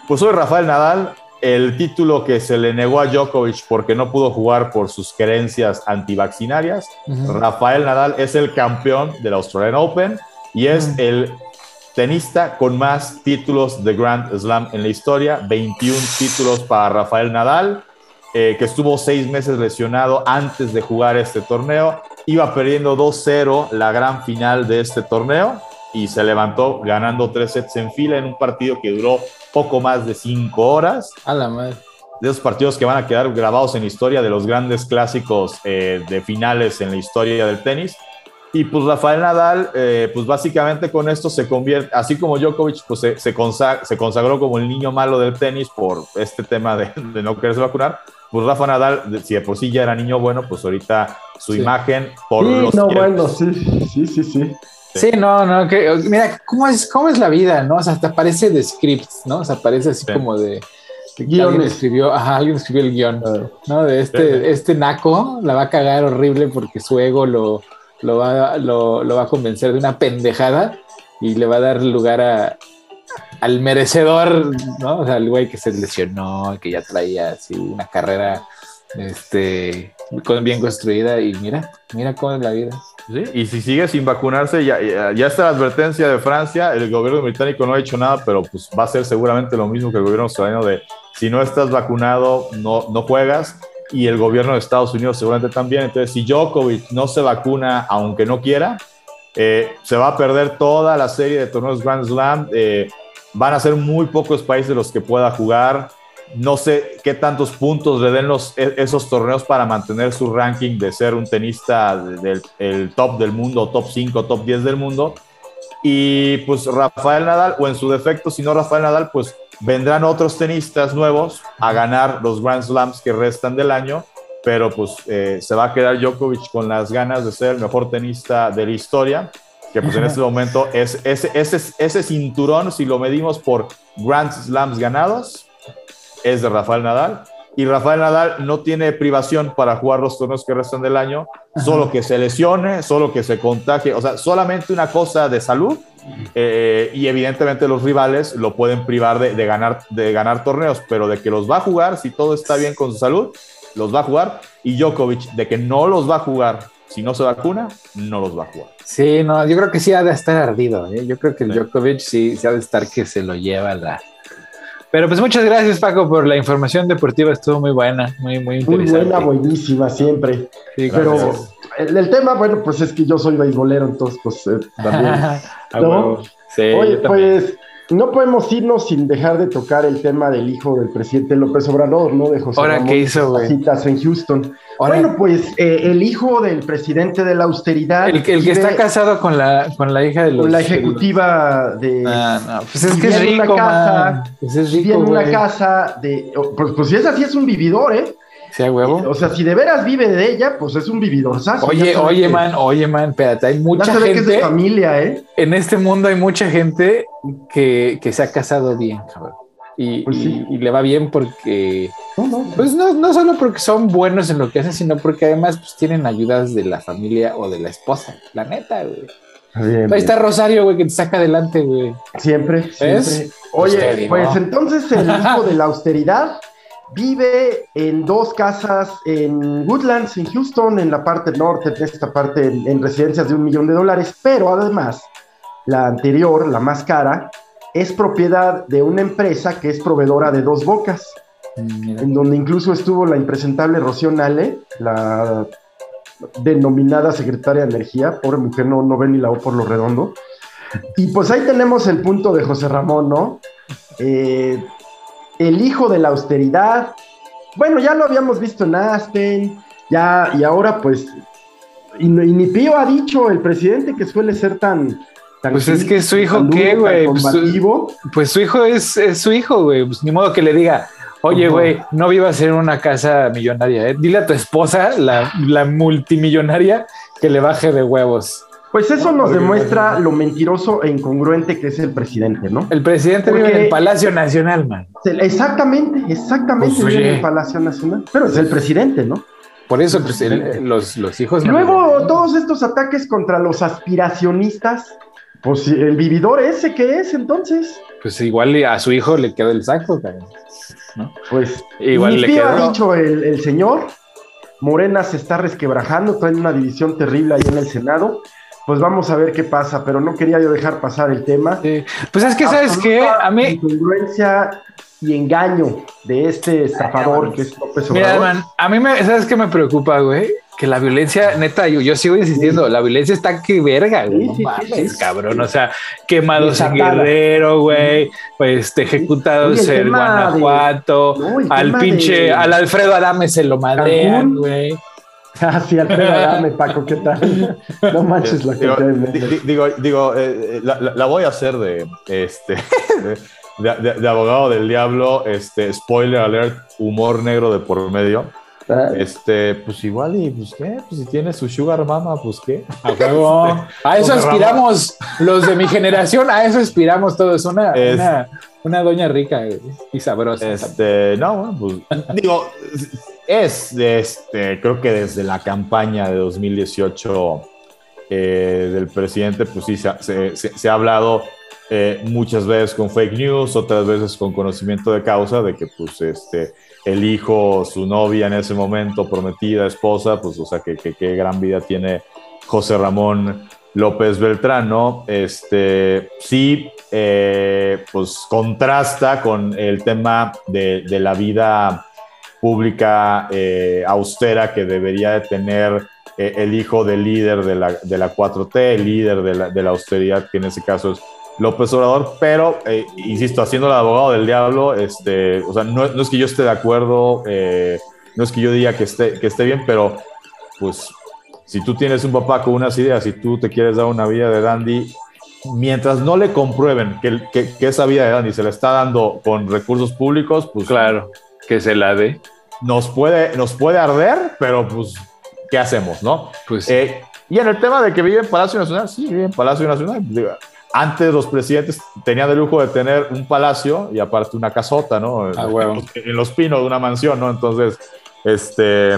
Pues hoy Rafael Nadal, el título que se le negó a Djokovic porque no pudo jugar por sus creencias antivaccinarias. Rafael Nadal es el campeón del Australian Open y es Ujú. el tenista con más títulos de Grand Slam en la historia, 21 títulos para Rafael Nadal, eh, que estuvo seis meses lesionado antes de jugar este torneo, iba perdiendo 2-0 la gran final de este torneo y se levantó ganando tres sets en fila en un partido que duró poco más de cinco horas. A la madre. de esos partidos que van a quedar grabados en la historia de los grandes clásicos eh, de finales en la historia del tenis. Y pues Rafael Nadal, eh, pues básicamente con esto se convierte, así como Djokovic, pues se, se, consagró como el niño malo del tenis por este tema de, de, no quererse vacunar. Pues Rafa Nadal, si de por sí ya era niño bueno, pues ahorita su imagen por sí, los. No, bueno, sí, sí, sí, sí. Sí, no, no, que, mira, ¿cómo es, ¿cómo es la vida, no? O sea, hasta parece de scripts, ¿no? O sea, parece así sí. como de... Guión. Alguien escribió, ajá, alguien escribió el guion, ¿no? De este, sí. este naco la va a cagar horrible porque su ego lo, lo, va, lo, va a convencer de una pendejada y le va a dar lugar a, al merecedor, ¿no? O sea, el güey que se lesionó, que ya traía así una carrera este, bien construida y mira, mira cómo es la vida. Y si sigue sin vacunarse, ya, ya, ya, está la advertencia de Francia, el gobierno británico no ha hecho nada, pero pues va a ser seguramente lo mismo que el gobierno australiano de si no estás vacunado, no, no juegas, y el gobierno de Estados Unidos seguramente también. Entonces, si Djokovic no se vacuna, aunque no quiera, eh, se va a perder toda la serie de torneos Grand Slam. Eh, van a ser muy pocos países los que pueda jugar. No sé qué tantos puntos le den los, esos torneos para mantener su ranking de ser un tenista del el top del mundo, top 5, top 10 del mundo. Y pues Rafael Nadal, o en su defecto, si no Rafael Nadal, pues vendrán otros tenistas nuevos a ganar los Grand Slams que restan del año, pero pues eh, se va a quedar Djokovic con las ganas de ser el mejor tenista de la historia, que pues en este momento es ese, ese, ese cinturón, si lo medimos por Grand Slams ganados, es de Rafael Nadal. Y Rafael Nadal no tiene privación para jugar los torneos que restan del año, solo que se lesione, solo que se contagie, o sea, solamente una cosa de salud eh, y evidentemente los rivales lo pueden privar de, de, ganar, de ganar torneos, pero de que los va a jugar, si todo está bien con su salud, los va a jugar. Y Djokovic, de que no los va a jugar si no se vacuna, no los va a jugar. Sí, no, yo creo que sí ha de estar ardido. ¿eh? Yo creo que el sí. Djokovic sí, sí ha de estar que se lo lleva la. Pero pues muchas gracias, Paco, por la información deportiva. Estuvo muy buena, muy, muy interesante. Muy buena, buenísima, siempre. Sí, pero el, el, tema, bueno, pues es que yo soy beisbolero, entonces, pues eh, también. ¿no? sí, Oye, pues no podemos irnos sin dejar de tocar el tema del hijo del presidente López Obrador, ¿no? De José ¿Ahora Ramón, qué hizo, güey? en Houston. Ahora, bueno, pues eh, el hijo del presidente de la austeridad. El, el que está casado con la, con la hija de los. Con la ejecutiva de. Ah, no, pues es que es rico, una casa, pues es rico, en una casa de. Pues, pues si es así, es un vividor, ¿eh? Sí, a huevo. O sea, si de veras vive de ella, pues es un vividor Oye, oye, que, man, oye, man, espérate, hay mucha ya gente. Que es de familia, ¿eh? En este mundo hay mucha gente que, que se ha casado bien, cabrón. Y, pues sí. y, y, le va bien porque. No, no, pues no, no solo porque son buenos en lo que hacen, sino porque además pues, tienen ayudas de la familia o de la esposa. La neta, güey. Bien, Ahí está Rosario, güey, que te saca adelante, güey. Siempre, siempre. Oye, pues entonces el hijo de la austeridad Vive en dos casas en Woodlands, en Houston, en la parte norte, en esta parte, en, en, residencias de un millón de dólares, pero además, la anterior, la más cara, es propiedad de una empresa que es proveedora de dos bocas, Mira. en donde incluso estuvo la impresentable Rocío Nale, la denominada secretaria de Energía, pobre mujer, no, no ve ni la O por lo redondo. Y pues ahí tenemos el punto de José Ramón, ¿no? Eh, el hijo de la austeridad. Bueno, ya lo habíamos visto en Aspen, ya, y ahora pues, y, y ni Pío ha dicho el presidente que suele ser tan... tan pues es que su hijo, ¿qué, güey? Pues, su, pues su hijo es, es su hijo, güey. Pues ni modo que le diga, Oye, güey, no vivas en una casa millonaria, ¿eh? Dile a tu esposa, la, la multimillonaria, que le baje de huevos. Pues eso nos demuestra lo mentiroso e incongruente que es el presidente, ¿no? El presidente Porque vive en el Palacio Nacional, man. Exactamente, exactamente pues, vive en el Palacio Nacional. Pero es el presidente, ¿no? Por eso, pues, el, los, los hijos. Luego, no todos estos ataques contra los aspiracionistas, pues el vividor ese que es entonces. Pues igual a su hijo le quedó el saco, ¿no? Pues igual le quedó. ha dicho el, el señor. Morena se está resquebrajando, trae una división terrible ahí en el Senado pues vamos a ver qué pasa, pero no quería yo dejar pasar el tema. Sí. Pues es que, ¿sabes qué? A mí... Incongruencia y engaño de este estafador que es López Obrador. Mira, man, a mí, me, ¿sabes qué me preocupa, güey? que la violencia, neta, yo, yo sigo insistiendo, la violencia está que verga, güey. Sí, no sí, mames, cabrón. O sea, quemados en. Guerrero, güey. Pues este, ejecutados en de- Guanajuato. No, al pinche, de- al Alfredo Adame se lo madrean, güey. Ah, sí, Alfredo, dame, Paco, ¿qué tal? No manches la digo, cantidad de digo, digo, eh, eh, la, la- voy a hacer de, este, de, de- de abogado del diablo, este, spoiler alert, humor negro de por medio. Ah, Este, pues igual y pues qué, pues si tiene su sugar mama, pues qué. A huevo. A eso Ramón. aspiramos los de mi generación, a eso aspiramos todos. Una, Es- una, una doña rica y sabrosa. Este, no, bueno, pues digo, es, este, creo que desde la campaña de 2018 eh, del presidente, pues sí, se, ha- hablado eh, muchas veces con fake news, otras veces con conocimiento de causa, de que pues este, el hijo, su novia en ese momento, prometida, esposa, pues o sea, que, que, que gran vida tiene José Ramón López Beltrán, ¿no? Este, sí, eh, pues contrasta con el tema de, de la vida pública eh, austera que debería de tener eh, el hijo del líder de la, de la 4T, el líder de la, de austeridad, que en ese caso es López Obrador, pero, eh, insisto, haciendo el abogado del diablo, este, o sea, no, no es que yo esté de acuerdo, no es que yo diga que esté, que esté bien, pero pues si tú tienes un papá con unas ideas y tú te quieres dar una vida de dandy, mientras no le comprueben que, que esa vida de dandy se le está dando con recursos públicos, pues Claro, que se la dé. nos puede, nos puede arder, pero pues, ¿qué hacemos, no? Pues Eh, y en el tema de que vive en Palacio Nacional, sí, vive en Palacio Nacional. Digo, Antes los presidentes tenían el lujo de tener un palacio y aparte una casota, ¿no? Ah. En, los, en Los Pinos, una mansión, ¿no? Entonces, este...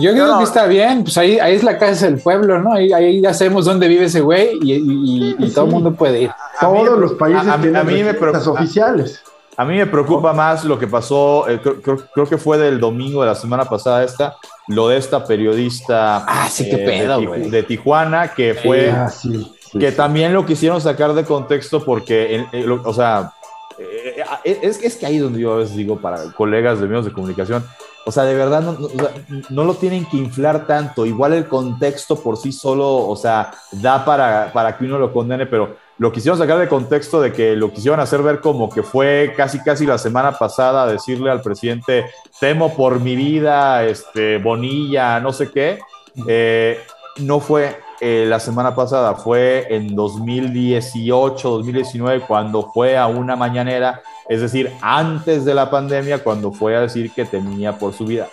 Yo creo no. que está bien, pues ahí, ahí es la casa del pueblo, ¿no? Ahí, ahí ya sabemos dónde vive ese güey y, y- y todo el mundo puede ir. a mí- Todos los países a- a mí- tienen a mí me recetas preocupa- oficiales. A mí me preocupa más lo que pasó, eh, creo, creo- creo que fue del domingo de la semana pasada esta, lo de esta periodista Ah, sí, qué eh, pedo, de, Tijuana, que fue... Ah, sí. sí, que también lo quisieron sacar de contexto porque, lo- o sea, eh, es, es que ahí es donde yo a veces digo para colegas de medios de comunicación, o sea, de verdad no, no- o sea, no lo tienen que inflar tanto, igual el contexto por sí solo, o sea, da para, para que uno lo condene, pero lo quisieron sacar de contexto de que lo quisieron hacer ver como que fue casi casi la semana pasada decirle al presidente, temo por mi vida, este, Bonilla, no sé qué, eh, no fue eh, la semana pasada, fue en 2018, 2019, cuando fue a una mañanera, es decir, antes de la pandemia, cuando fue a decir que temía por su vida.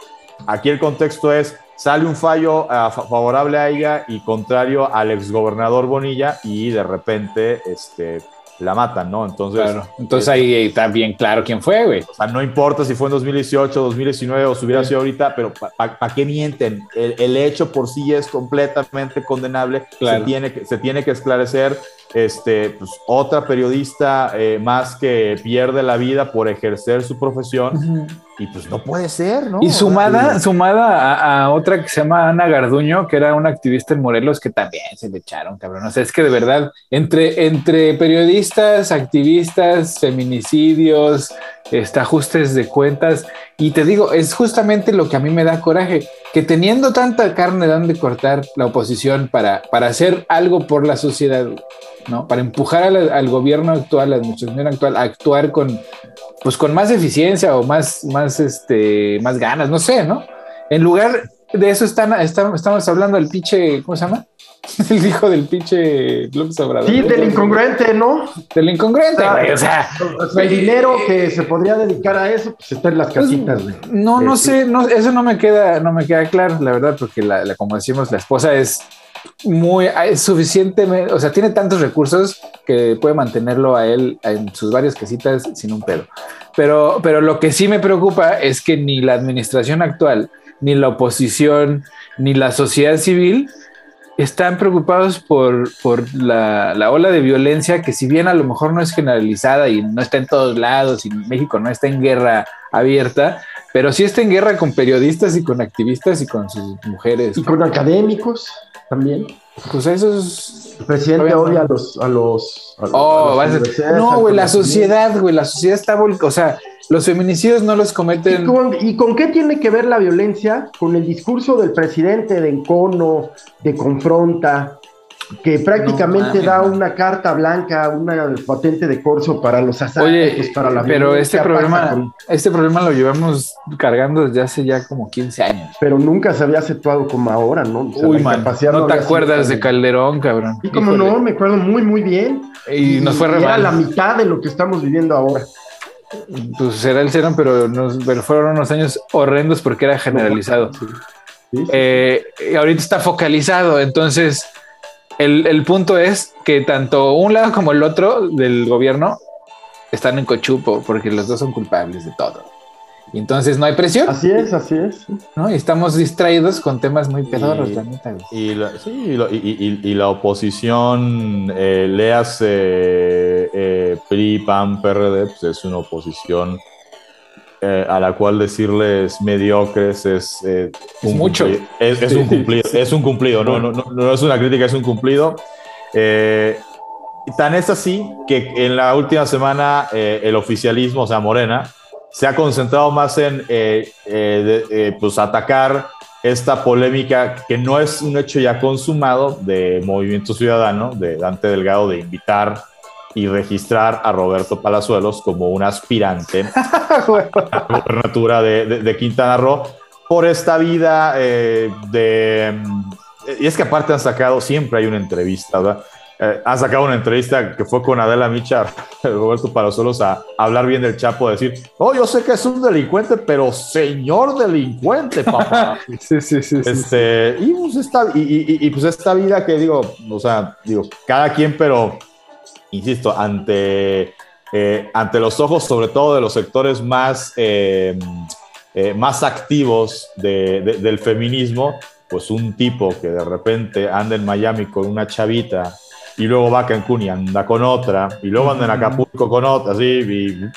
Aquí el contexto es, sale un fallo fa- favorable a ella y contrario al exgobernador Bonilla y de repente este, la matan, ¿no? Entonces, Claro. Entonces ahí está bien claro quién fue, güey. o sea, no importa si fue en 2018, 2019 o si hubiera sido ahorita, pero ¿para qué mienten? El, el hecho por sí es completamente condenable. Claro. Se, tiene que, se tiene que esclarecer. Este, pues, otra periodista eh, más que pierde la vida por ejercer su profesión y pues no puede ser, ¿no? Y sumada, sumada a, a otra que se llama Ana Garduño, que era una activista en Morelos, que también se le echaron, cabrón. O sea, es que de verdad, entre, entre periodistas, activistas, feminicidios, este, ajustes de cuentas, y te digo, es justamente lo que a mí me da coraje, que teniendo tanta carne dan de cortar la oposición para, para hacer algo por la sociedad, ¿no? Para empujar al, al gobierno actual, a la administración actual, a actuar con, pues con más eficiencia o más, más, este, más ganas, no sé, ¿no? En lugar de eso están, están- estamos hablando del pinche, ¿cómo se llama? El hijo del pinche López Obrador. Sí, del incongruente, ¿no? Del incongruente, güey, o sea, O sea, el dinero que se podría dedicar a eso, pues está en las Pues, casitas, güey. no, no Eh, sé, no, eso no me queda, no me queda claro, la verdad, porque la, la- como decimos, la esposa es muy, es suficientemente, o sea, tiene tantos recursos que puede mantenerlo a él en sus varias casitas sin un pedo. Pero, pero lo que sí me preocupa es que ni la administración actual, ni la oposición, ni la sociedad civil están preocupados por, por la, la ola de violencia que si bien a lo mejor no es generalizada y no está en todos lados y México no está en guerra abierta, pero sí está en guerra con periodistas y con activistas y con sus mujeres. Y con académicos también. Pues eso es... El presidente Todavía odia no. a los, a los, a, Oh, a a- no, güey, la sociedad, güey, la sociedad está volcada, o sea, los feminicidios no los cometen. ¿Y con, ¿Y con, qué tiene que ver la violencia? Con el discurso del presidente de encono, de confronta, que prácticamente da una carta blanca, una patente de corso para los asaltos, para la Pero este problema, este problema lo llevamos cargando desde hace ya como 15 años. Pero nunca se había aceptado como ahora, ¿no? Uy, man, no, te acuerdas de Calderón, cabrón. Y como no, me acuerdo muy, muy bien. Y, nos fue re Era la mitad de lo que estamos viviendo ahora. Pues será el cero, pero, pero fueron unos años horrendos porque era generalizado. Eh, y ahorita está focalizado, entonces el, punto es que tanto un lado como el otro del gobierno están en cochupo porque los dos son culpables de todo. Y entonces no hay presión. Así es, así es. ¿no? Y estamos distraídos con temas muy pedorros, la Y la, sí, y, la oposición, eh, leas eh, PRI, PAN, PRD, pues es una oposición eh, a la cual decirles mediocres es, eh, un mucho. Es, un cumplido, es un cumplido, no, no, no, es una crítica, es un cumplido. Eh, tan es así que en la última semana el oficialismo, o sea, Morena, se ha concentrado más en pues atacar esta polémica que no es un hecho ya consumado de Movimiento Ciudadano, de Dante Delgado, de invitar y registrar a Roberto Palazuelos como un aspirante a la gobernatura de, Quintana Roo por esta vida eh, de... Y es que aparte han sacado, siempre hay una entrevista, ¿verdad? Eh, han sacado una entrevista que fue con Adela Micha, Roberto Palazuelos, a, hablar bien del Chapo, a decir, oh, yo sé que es un delincuente, pero señor delincuente, papá. sí, sí, sí. Este, Y, pues esta, y, pues esta vida que digo, o sea, digo, cada quien, pero insisto, ante, eh, ante los ojos sobre todo de los sectores más, eh, eh, más activos del feminismo, pues un tipo que de repente anda en Miami con una chavita y luego va a Cancún y anda con otra, y luego anda en Acapulco con otra, así, y,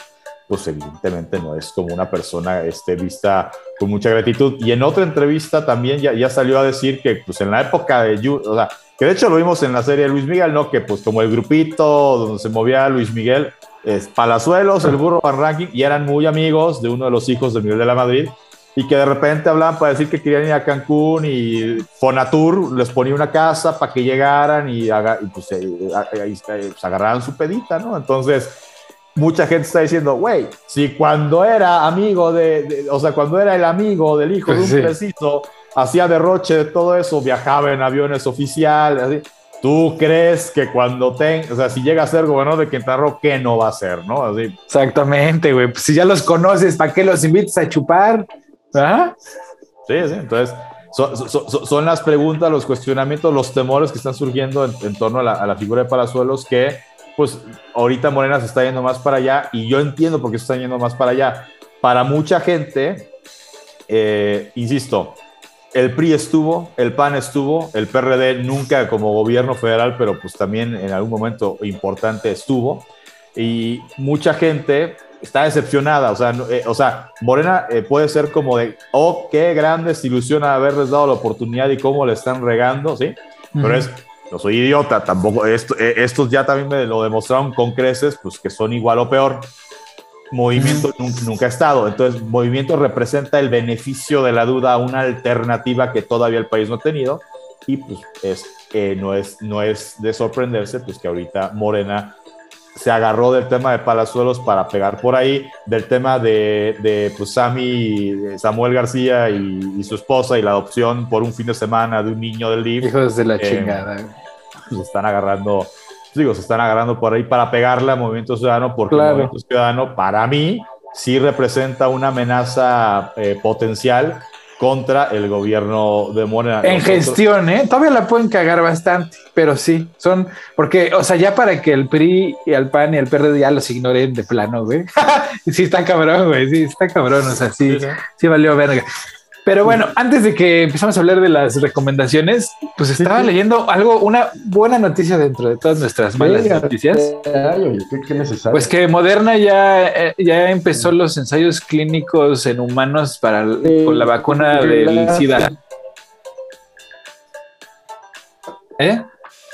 pues evidentemente no es como una persona este, vista con mucha gratitud. Y en otra entrevista también ya, ya salió a decir que pues en la época de, o sea, que de hecho lo vimos en la serie Luis Miguel, ¿no? Que pues como el grupito donde se movía Luis Miguel, es Palazuelos, el burro Van Ranking, y eran muy amigos de uno de los hijos de Miguel de la Madrid, y que de repente hablaban para decir que querían ir a Cancún y Fonatur les ponía una casa para que llegaran y, pues, eh, eh, pues, agarraran su pedita, ¿no? Entonces, mucha gente está diciendo, güey, si cuando era amigo de, o sea, cuando era el amigo del hijo de un preciso hacía derroche de todo eso, viajaba en aviones oficiales, ¿Tú crees que cuando tenga, o sea, si llega a ser gobernador de Quintana Roo, qué no va a ser, no? Así. Exactamente, güey. Pues si ya los conoces, ¿para qué los invitas a chupar? ¿Ah? Sí, sí. Entonces, son, las preguntas, los cuestionamientos, los temores que están surgiendo en, torno a la, a la, figura de Palazuelos que, pues, ahorita Morena se está yendo más para allá y yo entiendo por qué se está yendo más para allá. Para mucha gente, eh, insisto, el PRI estuvo, el PAN estuvo, el PRD nunca como gobierno federal, pero pues también en algún momento importante estuvo. Y mucha gente está decepcionada, o sea, eh, o sea Morena eh, puede ser como de, oh, qué gran desilusión haberles dado la oportunidad y cómo le están regando, ¿sí? Pero es, no soy idiota, tampoco, esto, eh, estos ya también me lo demostraron con creces, pues que son igual o peor. Movimiento nunca, ha estado. Entonces, movimiento representa el beneficio de la duda, una alternativa que todavía el país no ha tenido. Y pues es, no, es, no es de sorprenderse, pues que ahorita Morena se agarró del tema de Palazuelos para pegar por ahí, del tema de, de pues, Sammy, Samuel García y, su esposa y la adopción por un fin de semana de un niño del LIB. Hijos de la eh, chingada. Pues están agarrando digo, se están agarrando por ahí para pegarle a Movimiento Ciudadano, porque Movimiento Ciudadano, para mí, sí representa una amenaza eh, potencial contra el gobierno de Morena. En gestión, ¿eh? Todavía la pueden cagar bastante, pero sí, son, porque, o sea, ya para que el PRI y el PAN y el PRD ya los ignoren de plano, güey. sí está cabrón, güey, sí está cabrón, o sea, sí, sí valió verga. Pero bueno, antes de que empezamos a hablar de las recomendaciones, pues estaba leyendo algo, una buena noticia dentro de todas nuestras malas noticias. Pues que Moderna ya, eh, ya empezó los ensayos clínicos en humanos para con la vacuna del SIDA. ¿Eh?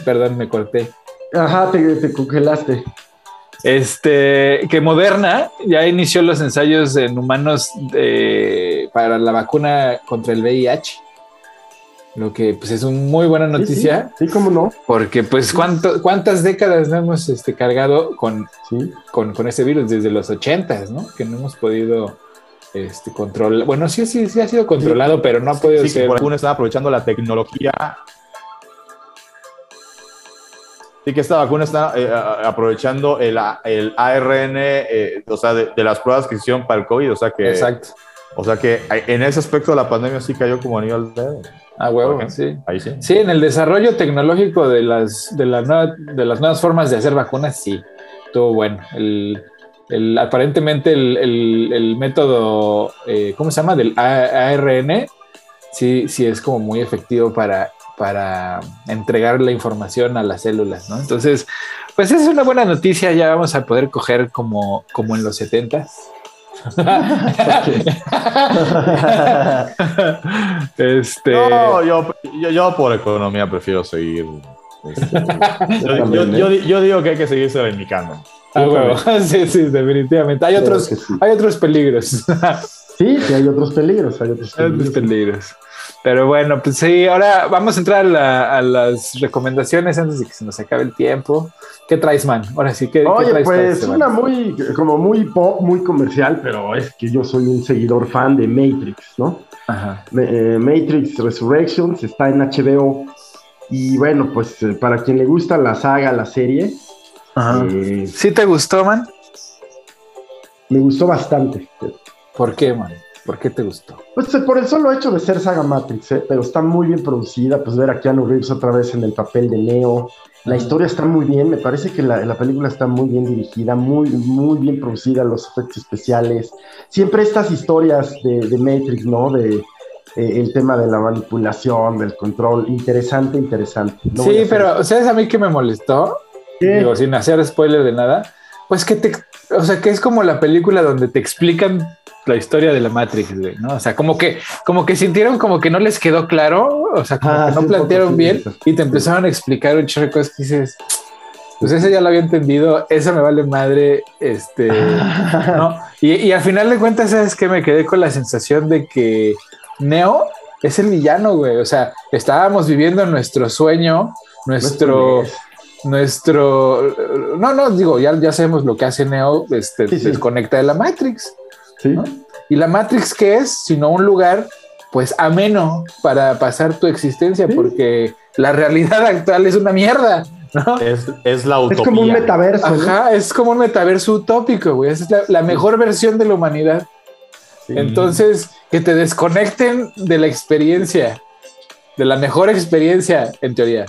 Perdón, me corté. Ajá, te, te congelaste. Este, que Moderna ya inició los ensayos en humanos para la vacuna contra el VIH. Lo que pues es una muy buena noticia. Sí, cómo no. Porque pues cuántas décadas no hemos este, cargado con, con, con, ese virus desde los ochentas, ¿no? Que no hemos podido este, controlar. Bueno, sí, sí, sí ha sido controlado, pero no ha podido ser. Por está aprovechando la tecnología. Sí, que esta vacuna está eh, aprovechando el, el ARN, eh, o sea, de, de, las pruebas que hicieron para el COVID, o sea que. Exacto. O sea que en ese aspecto la pandemia sí cayó como anillo al dedo. Ah, huevo, sí. Ahí sí. Sí, en el desarrollo tecnológico de las, de, de las nuevas formas de hacer vacunas, sí. Estuvo bueno. El, aparentemente el, método, eh, ¿cómo se llama? Del ARN, sí, sí es como muy efectivo para, para entregar la información a las células, ¿no? Entonces, pues es una buena noticia, ya vamos a poder coger como, como en los 70 este... No, yo, yo, por economía prefiero seguir. Este, yo, digo que hay que seguirse reivindicando. Ah, sí, sí, definitivamente. Hay otros, hay otros peligros. sí, sí, hay otros peligros. Hay otros peligros. Pero bueno, pues sí, ahora vamos a entrar a, las recomendaciones antes de que se nos acabe el tiempo. ¿Qué traes, man? Ahora sí, ¿qué, Oye, traes pues una muy, como muy pop, muy comercial, pero es que yo soy un seguidor fan de Matrix, ¿no? Ajá. Eh, Matrix Resurrections está en HBO. Y bueno, pues eh, para quien le gusta la saga, la serie. Ajá. Eh, ¿Sí te gustó, man? Me gustó bastante. ¿Por qué, man? ¿Por qué te gustó? Pues eh, por el solo hecho de ser saga Matrix, ¿eh? pero está muy bien producida, pues ver a Keanu Reeves otra vez en el papel de Neo. La historia está muy bien, me parece que la, película está muy bien dirigida, muy, muy bien producida, los efectos especiales. Siempre estas historias de, Matrix, ¿no? De, eh, el tema de la manipulación, del control, interesante, interesante. sí, pero ¿sabes a mí que me molestó? Digo, sin hacer spoiler de nada, pues que te, o sea, que es como la película donde te explican la historia de la Matrix, güey, ¿no? O sea, como que, como que sintieron como que no les quedó claro, o sea, como ah, que no plantearon bien y te empezaron a explicar un chorro de cosas que dices, pues ese ya lo había entendido, eso me vale madre, este, ¿no? Y, y al final de cuentas, ¿sabes que Me quedé con la sensación de que Neo es el villano, güey, o sea, estábamos viviendo nuestro sueño, nuestro nuestro. No, no, digo, ya, ya sabemos lo que hace Neo, este, desconecta de la Matrix. Y la Matrix, ¿qué es? Sino un lugar, pues, ameno para pasar tu existencia, porque la realidad actual es una mierda. ¿no? Es, la utopía. Es como un metaverso. Ajá, es como un metaverso utópico, güey. es la, mejor versión de la humanidad. Entonces, que te desconecten de la experiencia, de la mejor experiencia, en teoría,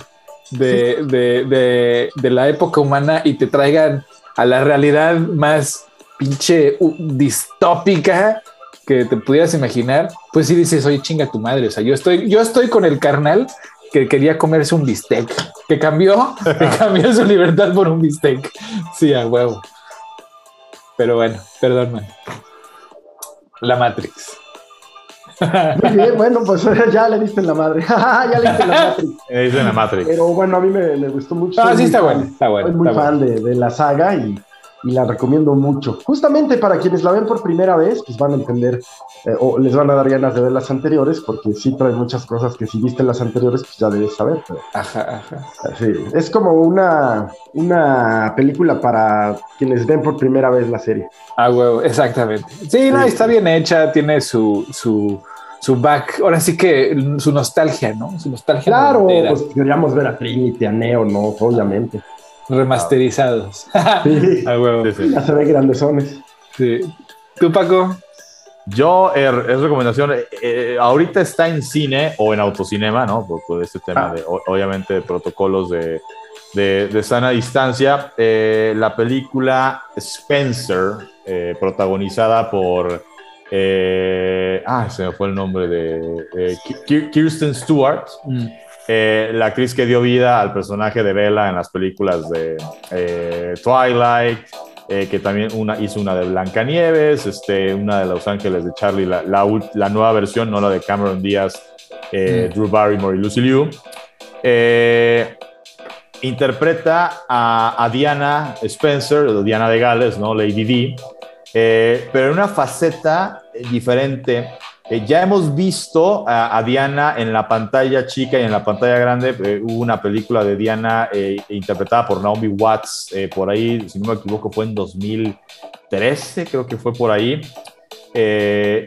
de, de, de la época humana y te traigan a la realidad más pinche distópica que te pudieras imaginar, pues sí dices, oye, chinga tu madre. O sea, yo estoy, yo estoy con el carnal que quería comerse un bistec, que cambió, que cambió su libertad por un bistec. Sí, a huevo. Pero bueno, perdón, La Matrix. Muy bien, bueno, pues ya le diste en la madre. ya le diste en la Matrix. Le diste en la Matrix. Pero bueno, a mí me, me gustó mucho. Ah, sí, está bueno, está bueno. Soy muy fan De, de, la saga y y la recomiendo mucho. Justamente para quienes la ven por primera vez, pues van a entender eh, o les van a dar ganas de ver las anteriores, porque sí trae muchas cosas que si viste las anteriores, pues ya debes saber. Ajá, ajá. Sí, es como una, una película para quienes ven por primera vez la serie. Ah, huevo, exactamente. Sí, no, está bien hecha, tiene su, su, su back, ahora sí que su nostalgia, ¿no? Su nostalgia. Claro, pues queríamos ver a Trinity, a Neo, ¿no? Obviamente remasterizados. Sí, ya se ve grandesones. Sí. ¿Tú, Paco? Yo, er, es recomendación, eh, eh, ahorita está en cine o en autocinema, ¿no? Por, este tema, ah. de, obviamente, de protocolos de, de, sana distancia. Eh, la película Spencer, protagonizada por... ah, se me fue el nombre de Kirsten Stewart. Mm. Eh, la actriz que dio vida al personaje de Bella en las películas de eh, Twilight, eh, que también una, hizo una de Blancanieves, este, una de Los Ángeles de Charlie, la, la, nueva versión, no la de Cameron Díaz, mm. Drew Barrymore y Lucy Liu. interpreta a, Diana Spencer, Diana de Gales, ¿no? Lady D, eh, pero en una faceta diferente. Eh, ya hemos visto a, Diana en la pantalla chica y en la pantalla grande. Eh, hubo una película de Diana interpretada por Naomi Watts, por ahí, si no me equivoco, fue en 2013, creo que fue por ahí.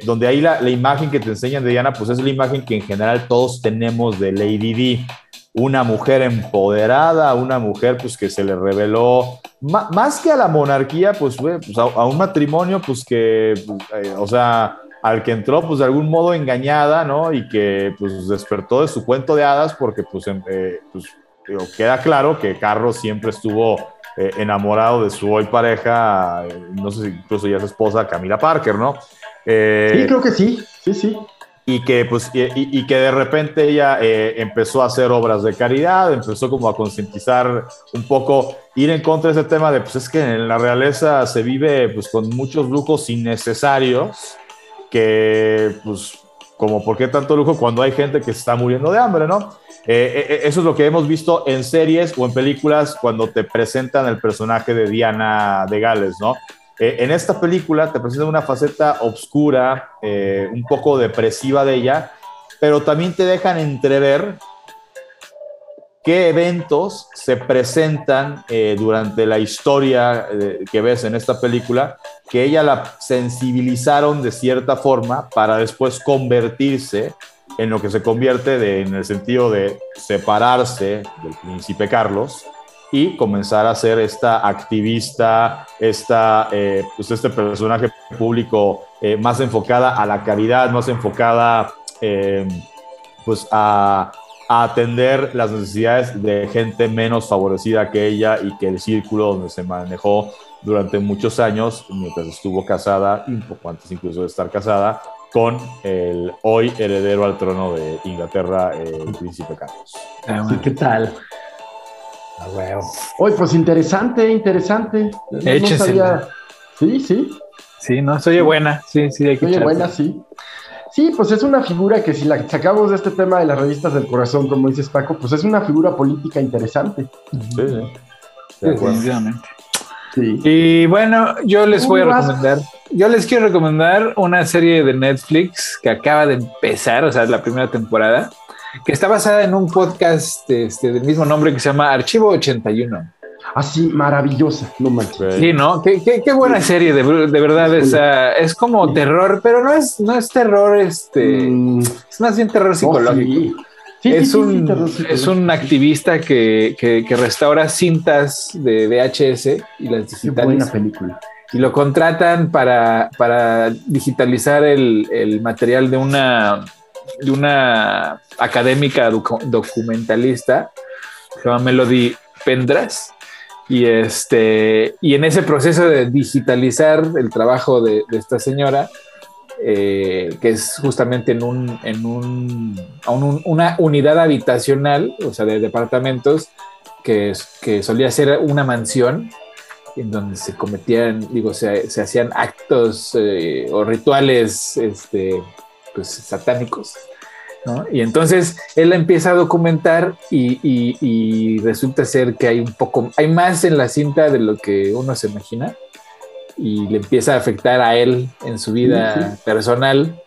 donde ahí la, la, imagen que te enseñan de Diana, pues es la imagen que en general todos tenemos de Lady D una mujer empoderada, una mujer pues que se le reveló, más que a la monarquía, pues, pues a, un matrimonio pues que, eh, o sea, al que entró pues de algún modo engañada, ¿no? Y que pues despertó de su cuento de hadas porque pues, eh, pues queda claro que Carlos siempre estuvo eh, enamorado de su hoy pareja, no sé si incluso ya es esposa, Camila Parker, ¿no? sí, creo que sí, sí, sí y que, pues, y, que de repente ella eh, empezó a hacer obras de caridad, empezó como a concientizar un poco, ir en contra de ese tema de, pues es que en la realeza se vive pues con muchos lujos innecesarios, que pues como por qué tanto lujo cuando hay gente que está muriendo de hambre, ¿no? Eh, eh, eso es lo que hemos visto en series o en películas cuando te presentan el personaje de Diana de Gales, ¿no? Eh, en esta película te presenta una faceta oscura, eh, un poco depresiva de ella, pero también te dejan entrever qué eventos se presentan eh, durante la historia que ves en esta película, que ella la sensibilizaron de cierta forma para después convertirse en lo que se convierte en el sentido de separarse del príncipe Carlos y comenzar a ser esta activista, esta, eh, pues este personaje público eh, más enfocada a la caridad, más enfocada eh, pues a, atender las necesidades de gente menos favorecida que ella y que el círculo donde se manejó durante muchos años, mientras estuvo casada, y un poco antes incluso de estar casada, con el hoy heredero al trono de Inglaterra, el príncipe Carlos. Ah, ¿Qué tal? Ah, Oye, pues interesante, interesante. Sí, sí. Sí, no, soy buena. Sí, sí, hay que Oye, buena, sí. Sí, pues es una figura que si la sacamos de este tema de las revistas del corazón, como dices Paco, pues es una figura política interesante. Sí, sí. Definitivamente. Sí. Y bueno, yo les voy a recomendar, yo les quiero recomendar una serie de Netflix que acaba de empezar, o sea, la primera temporada, que está basada en un podcast este, del mismo nombre que se llama Archivo 81. Así, maravillosa, no manches. Sí, ¿no? Qué, qué, buena serie, de, de verdad. Es, es como terror, pero no es, no es terror, este. Mm. Es más bien terror psicológico. es, un, es un activista que, que, restaura cintas de VHS y las digitaliza. buena película. Y lo contratan para, para digitalizar el, el material de una de una académica documentalista, se llama Melody Pendras, y, este, y en ese proceso de digitalizar el trabajo de, esta señora, eh, que es justamente en, un, en un, una unidad habitacional, o sea, de departamentos, que, que solía ser una mansión, en donde se cometían, digo, se, se hacían actos eh, o rituales este, pues, satánicos. ¿No? Y entonces él empieza a documentar y, resulta ser que hay un poco, hay más en la cinta de lo que uno se imagina y le empieza a afectar a él en su vida personal.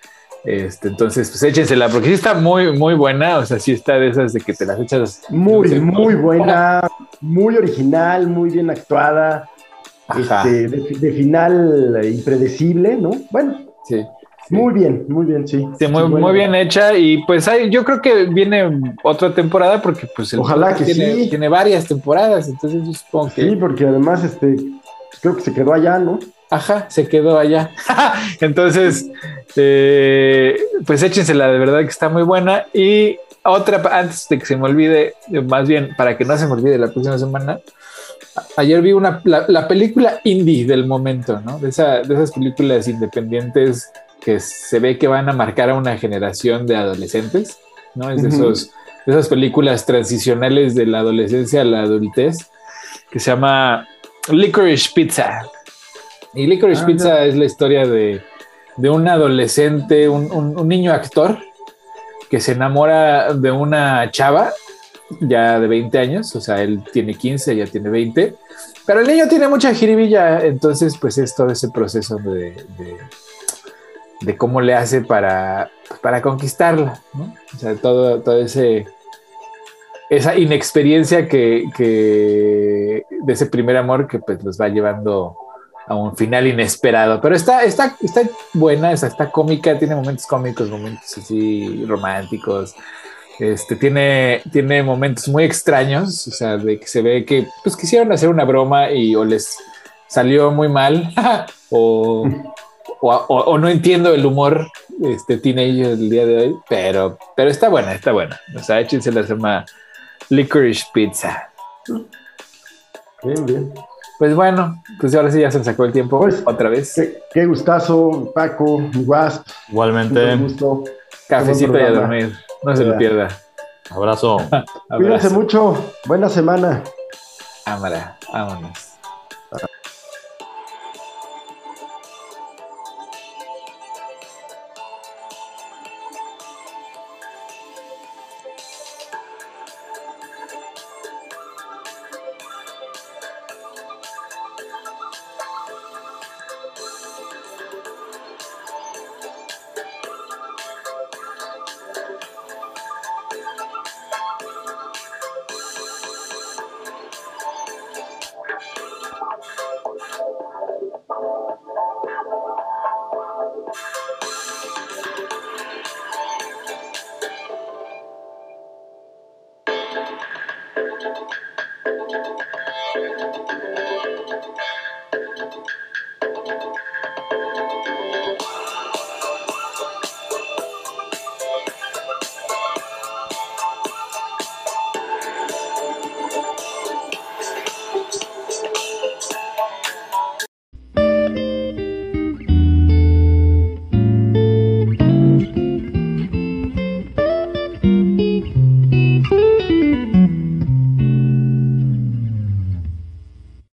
Este, entonces, pues échensela, porque sí está muy, muy buena, o sea, sí está de esas de que te las echas. Muy, muy buena, muy original, muy bien actuada, este, de, final impredecible, ¿no? Bueno. Sí. Muy bien, muy bien, sí. muy, bien hecha y pues hay, yo creo que viene otra temporada porque pues el Ojalá que tiene, sí. tiene varias temporadas, entonces yo supongo que... Sí, porque además este, creo que se quedó allá, ¿no? Ajá, se quedó allá. entonces, eh, pues échensela, de verdad que está muy buena. Y otra, antes de que se me olvide, más bien para que no se me olvide la próxima semana, ayer vi una, la, película indie del momento, ¿no? De, esa, de esas películas independientes que se ve que van a marcar a una generación de adolescentes, ¿no? Es de, esos, esas películas transicionales de la adolescencia a la adultez, que se llama Licorice Pizza. Y Licorice ah, Pizza es la historia de, un adolescente, un, niño actor, que se enamora de una chava ya de 20 años, o sea, él tiene 15, ella tiene 20, pero el niño tiene mucha jiribilla, entonces pues es todo ese proceso de, de, cómo le hace para, para conquistarla, ¿no? O sea, todo, todo ese esa inexperiencia que, que, de ese primer amor que pues los va llevando a un final inesperado. Pero está, está, está buena, está, está cómica, tiene momentos cómicos, momentos así románticos. Este, tiene, tiene momentos muy extraños, o sea, de que se ve que pues quisieron hacer una broma y o les salió muy mal o, o, o, no entiendo el humor este teenager del día de hoy, pero, pero está buena, está buena. O sea, échense la semana Licorice Pizza. Bien, bien. Pues bueno, pues ahora sí ya se nos sacó el tiempo pues, otra vez. Qué, gustazo, Paco, Wasp. Igualmente. Gusto. Cafecito y a dormir. No se lo pierda. Abrazo. Cuídense mucho. Buena semana. Cámara, vámonos.